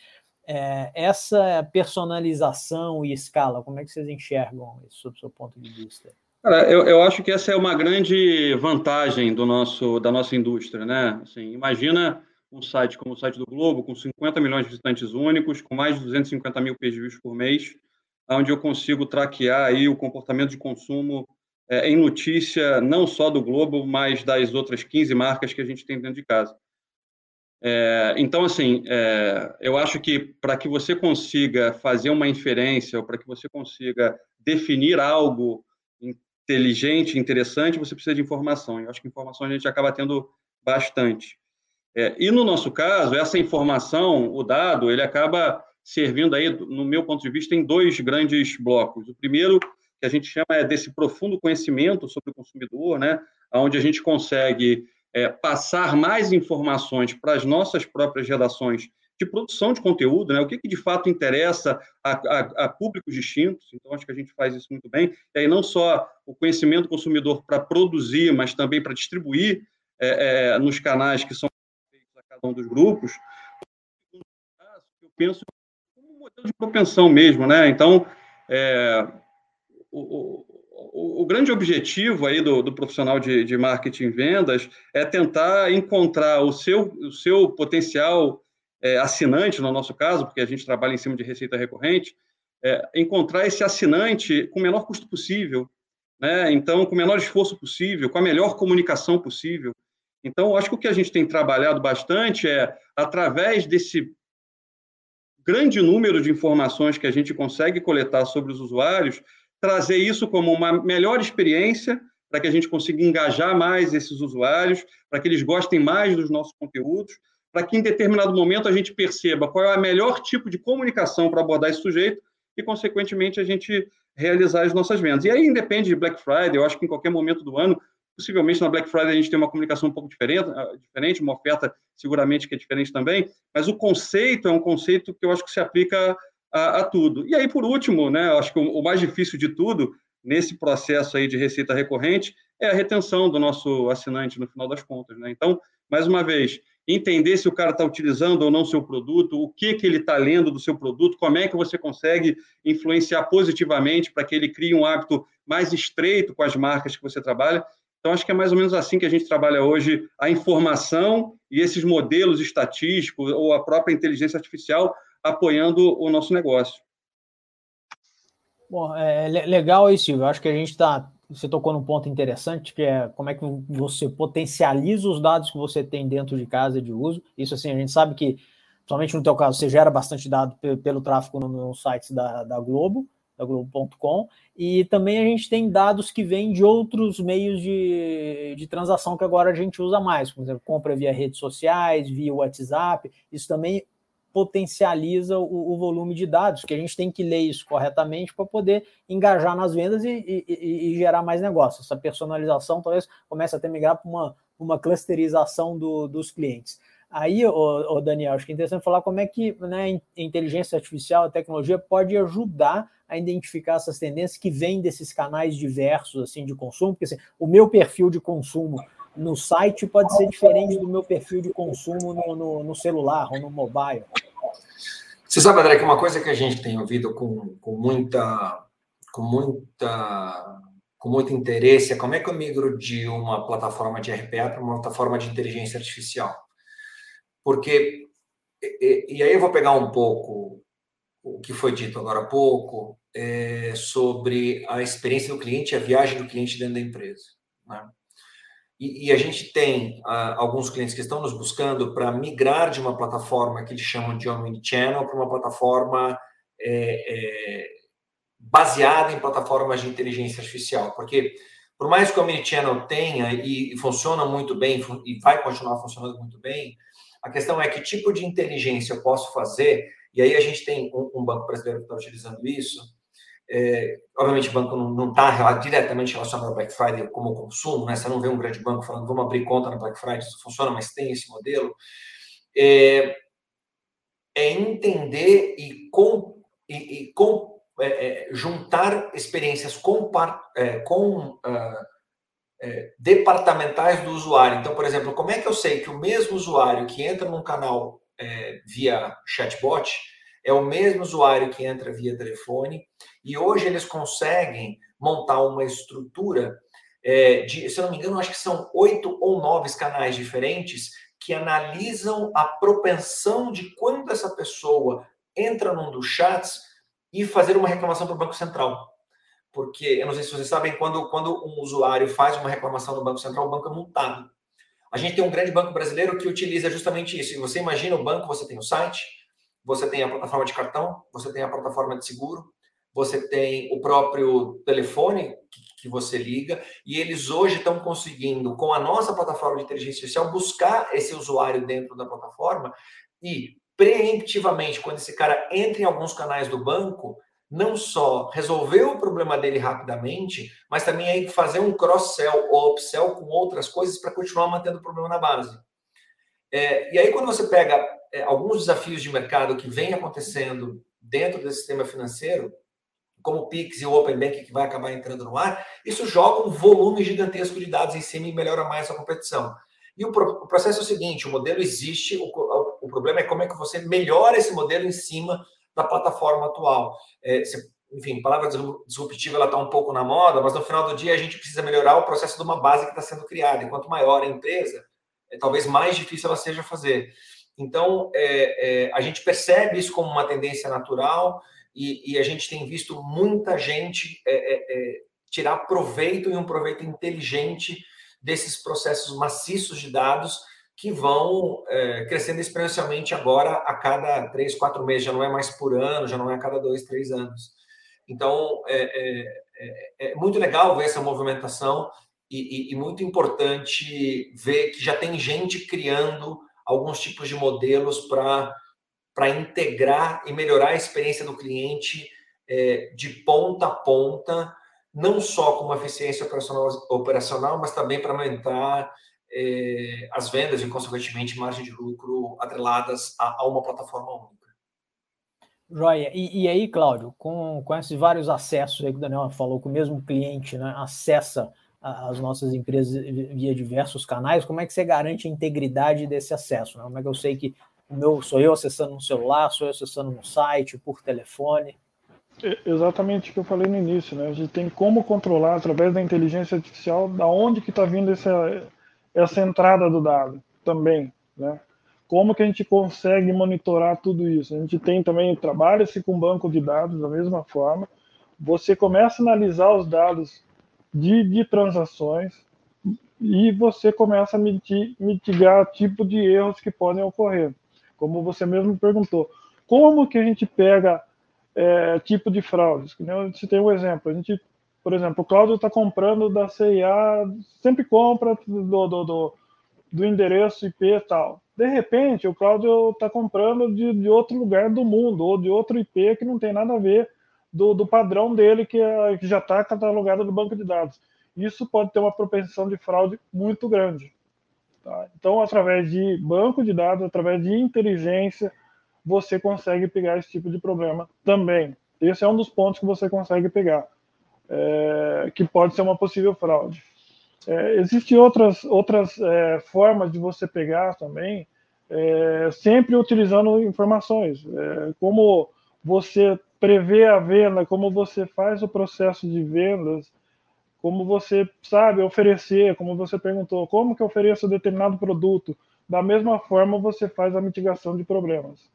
é, essa personalização e escala, como é que vocês enxergam isso, sob o seu ponto de vista? Cara, eu, eu acho que essa é uma grande vantagem do nosso, da nossa indústria, né? Assim, imagina um site como o site do Globo, com 50 milhões de visitantes únicos, com mais de 250 mil page views por mês, onde eu consigo traquear aí o comportamento de consumo é, em notícia, não só do Globo, mas das outras 15 marcas que a gente tem dentro de casa. É, então, assim, é, eu acho que para que você consiga fazer uma inferência, ou para que você consiga definir algo inteligente, interessante, você precisa de informação. Eu acho que informação a gente acaba tendo bastante. É, e no nosso caso, essa informação, o dado, ele acaba servindo aí, no meu ponto de vista, em dois grandes blocos. O primeiro, que a gente chama é desse profundo conhecimento sobre o consumidor, né, onde a gente consegue é, passar mais informações para as nossas próprias redações de produção de conteúdo, né? o que, que de fato interessa a, a, a, públicos distintos. Então, acho que a gente faz isso muito bem. E aí, não só o conhecimento do consumidor para produzir, mas também para distribuir é, é, nos canais que são feitos a cada um dos grupos. Eu penso como um modelo de propensão mesmo. Né? Então, é, o, o, grande objetivo aí do, do profissional de, de marketing e vendas é tentar encontrar o seu, o seu potencial é, assinante, no nosso caso, porque a gente trabalha em cima de receita recorrente, é, encontrar esse assinante com o menor custo possível, né? então, com o menor esforço possível, com a melhor comunicação possível. Então, acho que o que a gente tem trabalhado bastante é, através desse grande número de informações que a gente consegue coletar sobre os usuários, trazer isso como uma melhor experiência para que a gente consiga engajar mais esses usuários, para que eles gostem mais dos nossos conteúdos, para que em determinado momento a gente perceba qual é o melhor tipo de comunicação para abordar esse sujeito e, consequentemente, a gente realizar as nossas vendas. E aí independe de Black Friday, eu acho que em qualquer momento do ano, possivelmente na Black Friday a gente tem uma comunicação um pouco diferente, ah, diferente uma oferta seguramente que é diferente também, mas o conceito é um conceito que eu acho que se aplica a, a tudo. E aí, por último, né, acho que o, o mais difícil de tudo nesse processo aí de receita recorrente é a retenção do nosso assinante no final das contas. Né? Então, mais uma vez, entender se o cara está utilizando ou não seu produto, o que, que ele está lendo do seu produto, como é que você consegue influenciar positivamente para que ele crie um hábito mais estreito com as marcas que você trabalha. Então, acho que é mais ou menos assim que a gente trabalha hoje a informação e esses modelos estatísticos ou a própria inteligência artificial apoiando o nosso negócio. Bom, é legal isso, Silvio. Acho que a gente está você tocou num ponto interessante, que é como é que você potencializa os dados que você tem dentro de casa de uso. Isso, assim, a gente sabe que, somente no teu caso, você gera bastante dado pelo tráfego nos no sites da, da Globo, da Globo.com, e também a gente tem dados que vêm de outros meios de, de transação que agora a gente usa mais, por exemplo, compra via redes sociais, via WhatsApp, isso também potencializa o, o, volume de dados, que a gente tem que ler isso corretamente para poder engajar nas vendas e, e, e, gerar mais negócio. Essa personalização talvez comece a ter migrar para uma, uma clusterização do, dos clientes. Aí, o, o, Daniel, acho que é interessante falar como é que né, a inteligência artificial, a tecnologia pode ajudar a identificar essas tendências que vêm desses canais diversos assim de consumo, porque assim, o meu perfil de consumo no site pode ser diferente do meu perfil de consumo no, no, no celular ou no mobile. Você sabe, André, que uma coisa que a gente tem ouvido com, com muita com muita com muito interesse é como é que eu migro de uma plataforma de RPA para uma plataforma de inteligência artificial. Porque e, e aí eu vou pegar um pouco o que foi dito agora há pouco é, sobre a experiência do cliente, a viagem do cliente dentro da empresa. Né? E, e, a gente tem uh, alguns clientes que estão nos buscando para migrar de uma plataforma que eles chamam de Omnichannel para uma plataforma é, é, baseada em plataformas de inteligência artificial. Porque, por mais que o Omnichannel tenha e, e funciona muito bem, e vai continuar funcionando muito bem, a questão é que tipo de inteligência eu posso fazer, e aí a gente tem um, um banco brasileiro que está utilizando isso, é, obviamente, o banco não está diretamente relacionado ao Black Friday como consumo, né? Você não vê um grande banco falando vamos abrir conta na Black Friday, isso funciona, mas tem esse modelo. É, é entender e, com, e, e com, é, é juntar experiências com, é, com uh, departamentais do usuário. Então, por exemplo, como é que eu sei que o mesmo usuário que entra num canal via chatbot é o mesmo usuário que entra via telefone, e hoje eles conseguem montar uma estrutura é, de, se eu não me engano, acho que são oito ou nove canais diferentes que analisam a propensão de quando essa pessoa entra num dos chats e fazer uma reclamação para o Banco Central. Porque, eu não sei se vocês sabem, quando, quando um usuário faz uma reclamação no Banco Central, o banco é multado. A gente tem um grande banco brasileiro que utiliza justamente isso. E você imagina o banco, você tem o site, você tem a plataforma de cartão, você tem a plataforma de seguro, você tem o próprio telefone que, você liga, e eles hoje estão conseguindo, com a nossa plataforma de inteligência artificial, buscar esse usuário dentro da plataforma e preemptivamente, quando esse cara entra em alguns canais do banco, não só resolver o problema dele rapidamente, mas também aí fazer um cross-sell ou upsell com outras coisas para continuar mantendo o problema na base. É, e aí, quando você pega é, alguns desafios de mercado que vem acontecendo dentro do sistema financeiro, como o Pix e o Open Bank que vai acabar entrando no ar, isso joga um volume gigantesco de dados em cima e melhora mais a competição. E o, pro, o processo é o seguinte: o modelo existe, o, o, problema é como é que você melhora esse modelo em cima da plataforma atual. É, se, enfim, palavra disruptiva está um pouco na moda, mas no final do dia a gente precisa melhorar o processo de uma base que está sendo criada. E quanto maior a empresa, é, talvez mais difícil ela seja fazer. Então, é, é, a gente percebe isso como uma tendência natural e, e a gente tem visto muita gente é, é, é, tirar proveito e um proveito inteligente desses processos maciços de dados que vão é, crescendo exponencialmente agora a cada três, quatro meses, já não é mais por ano, já não é a cada dois, três anos. Então, é, é, é muito legal ver essa movimentação e, e, e muito importante ver que já tem gente criando alguns tipos de modelos para integrar e melhorar a experiência do cliente é, de ponta a ponta, não só com uma eficiência operacional, operacional mas também para aumentar é, as vendas e, consequentemente, margem de lucro atreladas a, a uma plataforma única. Joia. E, e, aí, Cláudio, com, com esses vários acessos aí que o Daniel falou, que o mesmo cliente né, acessa as nossas empresas via diversos canais, como é que você garante a integridade desse acesso? Né? Como é que eu sei que meu sou eu acessando no celular, sou eu acessando no site, por telefone? É exatamente o que eu falei no início, né? A gente tem como controlar através da inteligência artificial da onde que está vindo essa, essa entrada do dado também, né? Como que a gente consegue monitorar tudo isso? A gente tem também, trabalha-se com banco de dados da mesma forma. Você começa a analisar os dados de, de transações e você começa a mitigar tipo de erros que podem ocorrer. Como você mesmo perguntou, como que a gente pega é, tipo de fraudes? Se tem um exemplo, a gente, por exemplo, o Cláudio está comprando da CIA, sempre compra do, do, do, do endereço IP e tal. De repente, o Cláudio está comprando de, de outro lugar do mundo, ou de outro IP que não tem nada a ver do, do padrão dele que, é, que já está catalogado no banco de dados. Isso pode ter uma propensão de fraude muito grande. Tá? Então, através de banco de dados, através de inteligência, você consegue pegar esse tipo de problema também. Esse é um dos pontos que você consegue pegar, é, que pode ser uma possível fraude. É, Existem outras, outras é, formas de você pegar também, é, sempre utilizando informações, é, como você prevê a venda, como você faz o processo de vendas, como você sabe oferecer, como você perguntou, como que eu ofereço determinado produto. Da mesma forma, você faz a mitigação de problemas,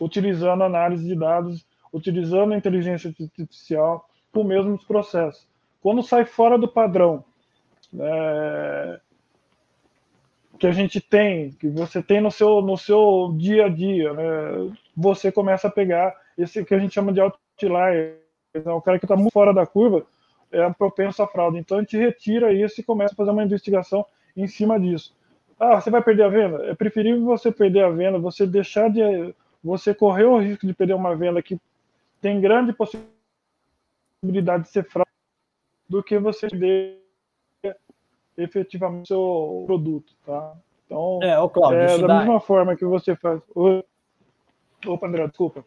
utilizando análise de dados, utilizando inteligência artificial, com mesmos processos. Quando sai fora do padrão, é, que a gente tem, que você tem no seu, no seu dia a dia, né? você começa a pegar esse que a gente chama de outlier, né? o cara que está muito fora da curva, é propenso à fraude. Então a gente retira isso e começa a fazer uma investigação em cima disso. Ah, você vai perder a venda? É preferível você perder a venda, você deixar de. Você correr o risco de perder uma venda que tem grande possibilidade de ser fraude do que você perder efetivamente o seu produto, tá? Então, é, ô, Cláudio, é da dá... mesma forma que você faz. Opa, André, desculpa.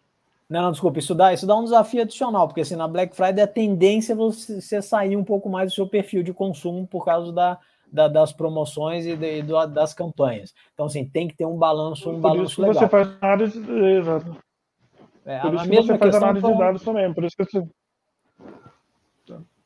Não, não, desculpa, isso dá, isso dá um desafio adicional, porque assim, na Black Friday a tendência é você sair um pouco mais do seu perfil de consumo por causa da, da das promoções e, de, do, das campanhas. Então, assim, tem que ter um balanço, um por balanço legal. Você faz análise, exato. É, por isso a mesma você faz análise de dados também, por isso que você...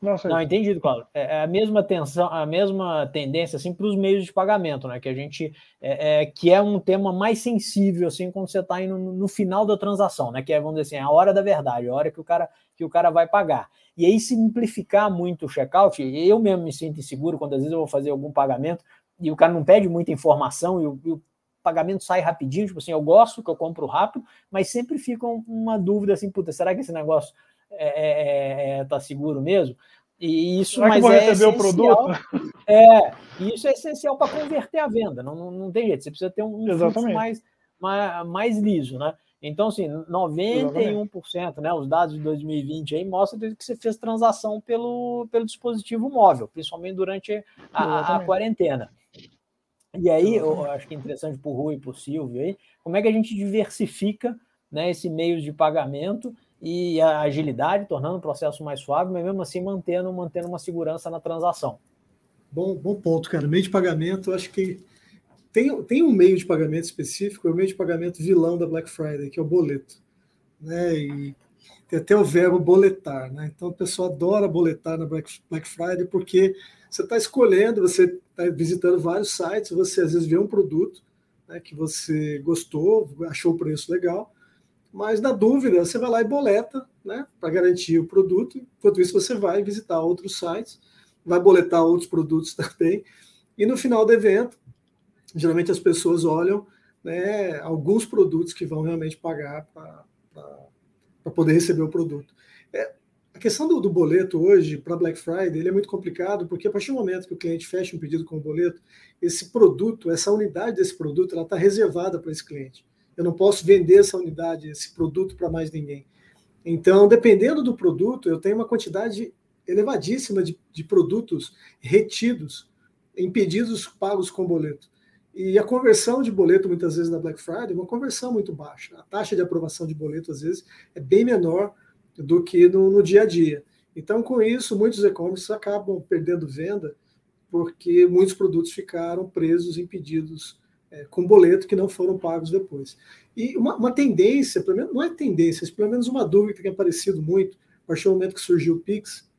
Não, não entendido, Claudio. É, é a mesma tensão, a mesma tendência assim para os meios de pagamento, né? Que a gente é, é, que é um tema mais sensível assim quando você está indo no, no, final da transação, né? Que é vamos dizer assim, a hora da verdade, a hora que o cara que o cara vai pagar. E aí simplificar muito o checkout, eu mesmo me sinto inseguro quando às vezes eu vou fazer algum pagamento e o cara não pede muita informação e o, e o pagamento sai rapidinho, tipo assim, eu gosto que eu compro rápido, mas sempre fica uma dúvida assim, puta, será que esse negócio é, é, é, tá seguro mesmo? E isso Será mas que é receber o produto? É, isso é essencial para converter a venda. Não, não, não, tem jeito, você precisa ter um, um fluxo mais, mais, mais liso, né? Então, assim, 91%, Exatamente. né? Os dados de 2020 aí mostram que você fez transação pelo, pelo dispositivo móvel, principalmente durante a, a quarentena. E aí, eu acho que é interessante para o Rui e para o Silvio aí, como é que a gente diversifica né, esse meio de pagamento e a agilidade, tornando o processo mais suave, mas mesmo assim mantendo, mantendo uma segurança na transação. Bom, bom ponto, cara. Meio de pagamento, acho que tem, tem um meio de pagamento específico, é o meio de pagamento vilão da Black Friday, que é o boleto. Né? E tem até o verbo boletar, né? Então o pessoal adora boletar na Black, Black Friday porque você está escolhendo, você está visitando vários sites, você às vezes vê um produto né, que você gostou, achou o preço legal, mas na dúvida, você vai lá e boleta, né, para garantir o produto. Enquanto isso, você vai visitar outros sites, vai boletar outros produtos [LAUGHS] também. E no final do evento, geralmente as pessoas olham né, alguns produtos que vão realmente pagar para poder receber o produto. É, a questão do, do boleto hoje para Black Friday ele é muito complicado porque a partir do momento que o cliente fecha um pedido com o boleto, esse produto, essa unidade desse produto, ela está reservada para esse cliente. Eu não posso vender essa unidade, esse produto para mais ninguém. Então, dependendo do produto, eu tenho uma quantidade elevadíssima de, de produtos retidos em pedidos pagos com boleto. E a conversão de boleto, muitas vezes, na Black Friday, é uma conversão muito baixa. A taxa de aprovação de boleto, às vezes, é bem menor do que no, no dia a dia. Então, com isso, muitos e-commerces acabam perdendo venda porque muitos produtos ficaram presos em pedidos é, com boleto que não foram pagos depois. E uma, uma tendência, pelo menos, não é tendência, pelo menos uma dúvida que tem aparecido muito, a partir do momento que surgiu o Pix,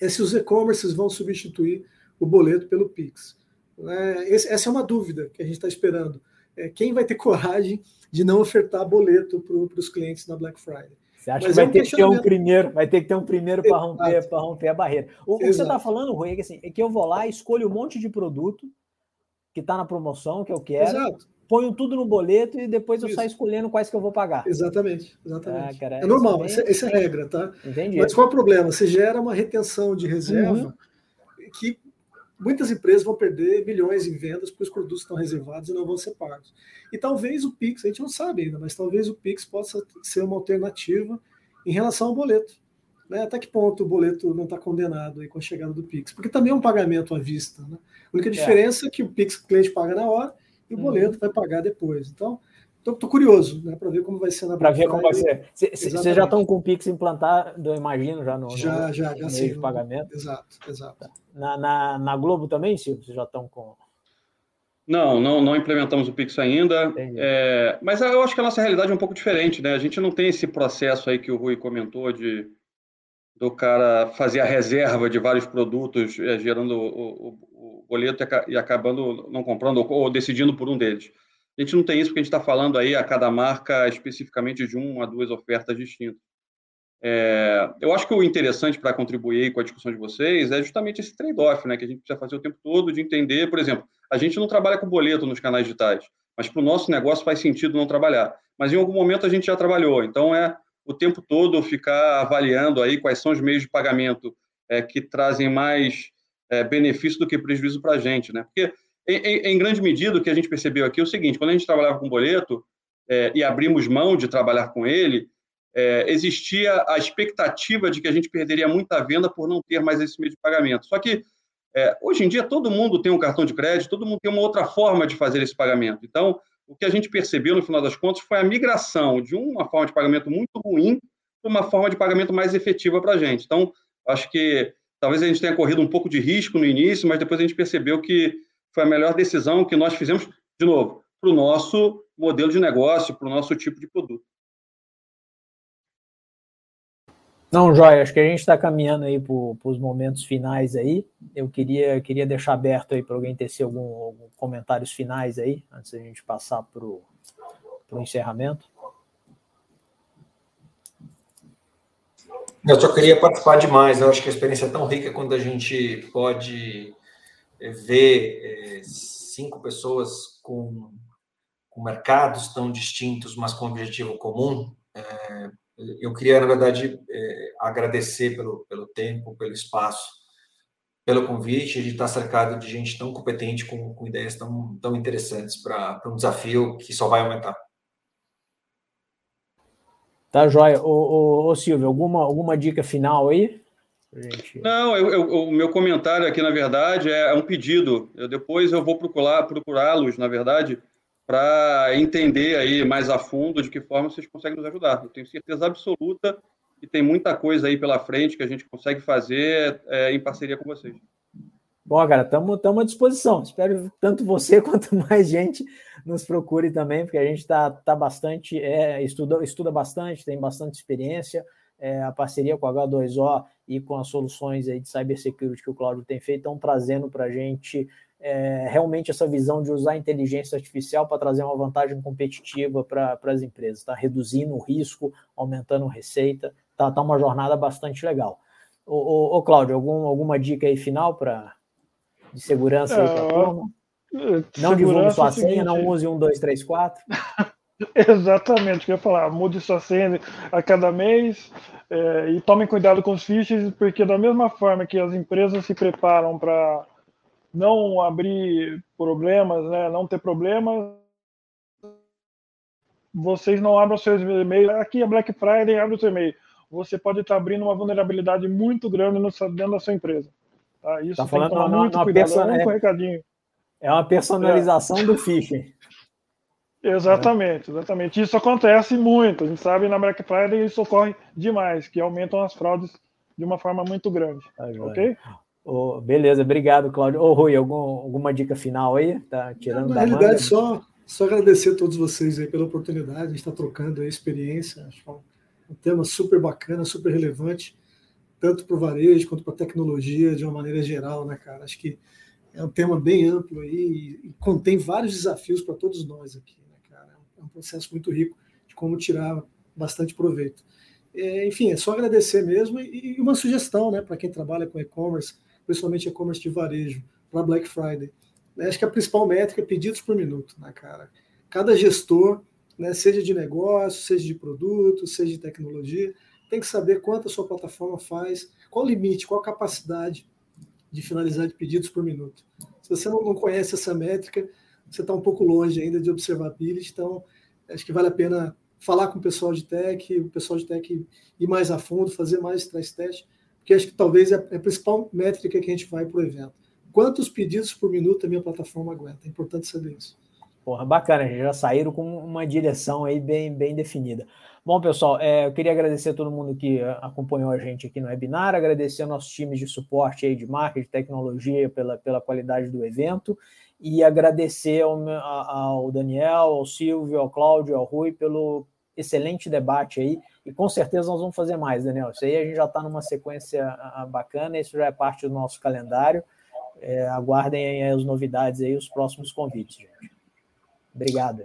é se os e-commerces vão substituir o boleto pelo Pix. É, esse, essa é uma dúvida que a gente está esperando. É, quem vai ter [LAUGHS] coragem de não ofertar boleto para os clientes na Black Friday? Você acha Mas que vai é um ter que ter um primeiro, vai ter que ter um primeiro para romper, romper a barreira. O, o que você está falando, Rui, é que, assim, é que eu vou lá, escolho um monte de produto, que está na promoção, que eu quero. Exato. Ponho tudo no boleto e depois eu Isso. saio escolhendo quais que eu vou pagar. Exatamente, exatamente. Ah, cara, é normal, essa, essa, é a regra, tá? Entendi. Mas qual é o problema? Você gera uma retenção de reserva uhum. que muitas empresas vão perder milhões em vendas porque os produtos estão reservados e não vão ser pagos. E talvez o Pix, a gente não sabe ainda, mas talvez o Pix possa ser uma alternativa em relação ao boleto. Né? Até que ponto o boleto não está condenado aí com a chegada do Pix? Porque também é um pagamento à vista. Né? A única é. diferença é. é que o Pix o cliente paga na hora e o uhum. boleto vai pagar depois. Então, Estou curioso, né, para ver como vai ser na Para ver como vai ser. Vocês já estão com o Pix implantado, eu imagino, já no, já, no, já, no já meio de pagamento. Exato, exato. Na, na, na Globo também, Silvio, vocês já estão com. Não, não, não implementamos o Pix ainda. É, mas eu acho que a nossa realidade é um pouco diferente, né? A gente não tem esse processo aí que o Rui comentou de do cara fazer a reserva de vários produtos, é, gerando o, o, o boleto e, acabando não comprando ou, ou decidindo por um deles. A gente não tem isso porque a gente está falando aí a cada marca especificamente de uma a duas ofertas distintas. É, eu acho que o interessante para contribuir com a discussão de vocês é justamente esse trade-off, né, que a gente precisa fazer o tempo todo de entender, por exemplo, a gente não trabalha com boleto nos canais digitais, mas para o nosso negócio faz sentido não trabalhar. Mas em algum momento a gente já trabalhou, então é o tempo todo ficar avaliando aí quais são os meios de pagamento é, que trazem mais é, benefício do que prejuízo para a gente, né? Porque em, em, grande medida, o que a gente percebeu aqui é o seguinte: quando a gente trabalhava com boleto é, e abrimos mão de trabalhar com ele, é, existia a expectativa de que a gente perderia muita venda por não ter mais esse meio de pagamento. Só que é, hoje em dia todo mundo tem um cartão de crédito, todo mundo tem uma outra forma de fazer esse pagamento. Então, o que a gente percebeu no final das contas foi a migração de uma forma de pagamento muito ruim para uma forma de pagamento mais efetiva para a gente. Então, acho que talvez a gente tenha corrido um pouco de risco no início, mas depois a gente percebeu que foi a melhor decisão que nós fizemos, de novo, para o nosso modelo de negócio, para o nosso tipo de produto. Não, Joia, acho que a gente está caminhando aí para os momentos finais aí. Eu queria, queria deixar aberto aí para alguém tecer algum, algum comentários finais aí, antes da gente passar para o encerramento. Eu só queria participar demais. Eu acho que a experiência é tão rica quando a gente pode é, ver é, cinco pessoas com, com, mercados tão distintos, mas com objetivo comum. É, eu queria, na verdade, agradecer pelo, pelo tempo, pelo espaço, pelo convite, de estar cercado de gente tão competente, com, com ideias tão, tão interessantes para um desafio que só vai aumentar. Tá, joia. Ô, ô, ô Silvio, alguma, alguma dica final aí? Gente... Não, eu, eu, o meu comentário aqui, na verdade, é um pedido. Eu, depois eu vou procurar procurá-los, na verdade, para entender aí mais a fundo de que forma vocês conseguem nos ajudar. Eu tenho certeza absoluta que tem muita coisa aí pela frente que a gente consegue fazer é, em parceria com vocês. Bom, cara, estamos à disposição. Espero tanto você [LAUGHS] quanto mais gente nos procure também, porque a gente está tá bastante, é, estuda, estuda bastante, tem bastante experiência é, a parceria com a H2O e com as soluções aí de cybersecurity que o Cláudio tem feito estão trazendo para a gente é, realmente essa visão de usar a inteligência artificial para trazer uma vantagem competitiva para as empresas, está reduzindo o risco, aumentando a receita, tá, tá uma jornada bastante legal. Ô, ô, ô Cláudio, algum, alguma dica aí final para de segurança aí para a é, turma? Não divulgue sua é senha, não use um, dois, três, quatro. [LAUGHS] Exatamente, eu ia falar, mude sua senha a cada mês é, e tomem cuidado com os phishing, porque da mesma forma que as empresas se preparam para não abrir problemas, né, não ter problemas, vocês não abram seus e-mails. Aqui é Black Friday, abre o seu e-mail. Você pode estar abrindo uma vulnerabilidade muito grande no, dentro da sua empresa. Tá? Isso tá falando tem muito cuidado. Person... É, um recadinho. é uma personalização é. do phishing. [LAUGHS] Exatamente, exatamente. Isso acontece muito. A gente sabe na Black Friday isso ocorre demais, que aumentam as fraudes de uma forma muito grande. Ok? Oh, beleza, obrigado, Cláudio. Ô, oh, Rui, algum, alguma dica final aí? Tá tirando Na realidade, só, só agradecer a todos vocês aí pela oportunidade. A gente está trocando a experiência. Acho que é um tema super bacana, super relevante, tanto para o varejo quanto para a tecnologia de uma maneira geral, né, cara? Acho que é um tema bem amplo aí e contém vários desafios para todos nós aqui é um processo muito rico de como tirar bastante proveito. É, enfim, é só agradecer mesmo e, e uma sugestão né, para quem trabalha com e-commerce, principalmente e-commerce de varejo, para Black Friday. Né, acho que a principal métrica é pedidos por minuto, né, cara? Cada gestor, né, seja de negócio, seja de produto, seja de tecnologia, tem que saber quanto a sua plataforma faz, qual o limite, qual a capacidade de finalizar de pedidos por minuto. Se você não, conhece essa métrica, você está um pouco longe ainda de observability, então acho que vale a pena falar com o pessoal de tech, o pessoal de tech ir mais a fundo, fazer mais stress test, porque acho que talvez é a principal métrica que a gente vai para o evento. Quantos pedidos por minuto a minha plataforma aguenta? É importante saber isso. Porra, bacana, já saíram com uma direção aí bem, bem definida. Bom, pessoal, é, eu queria agradecer a todo mundo que acompanhou a gente aqui no webinar, agradecer ao nosso time de suporte aí de marketing, tecnologia pela, pela qualidade do evento e agradecer ao, ao Daniel, ao Silvio, ao Cláudio, ao Rui pelo excelente debate aí e com certeza nós vamos fazer mais, Daniel. Isso aí a gente já está numa sequência bacana, isso já é parte do nosso calendário. É, aguardem as novidades aí, os próximos convites, gente. Obrigado.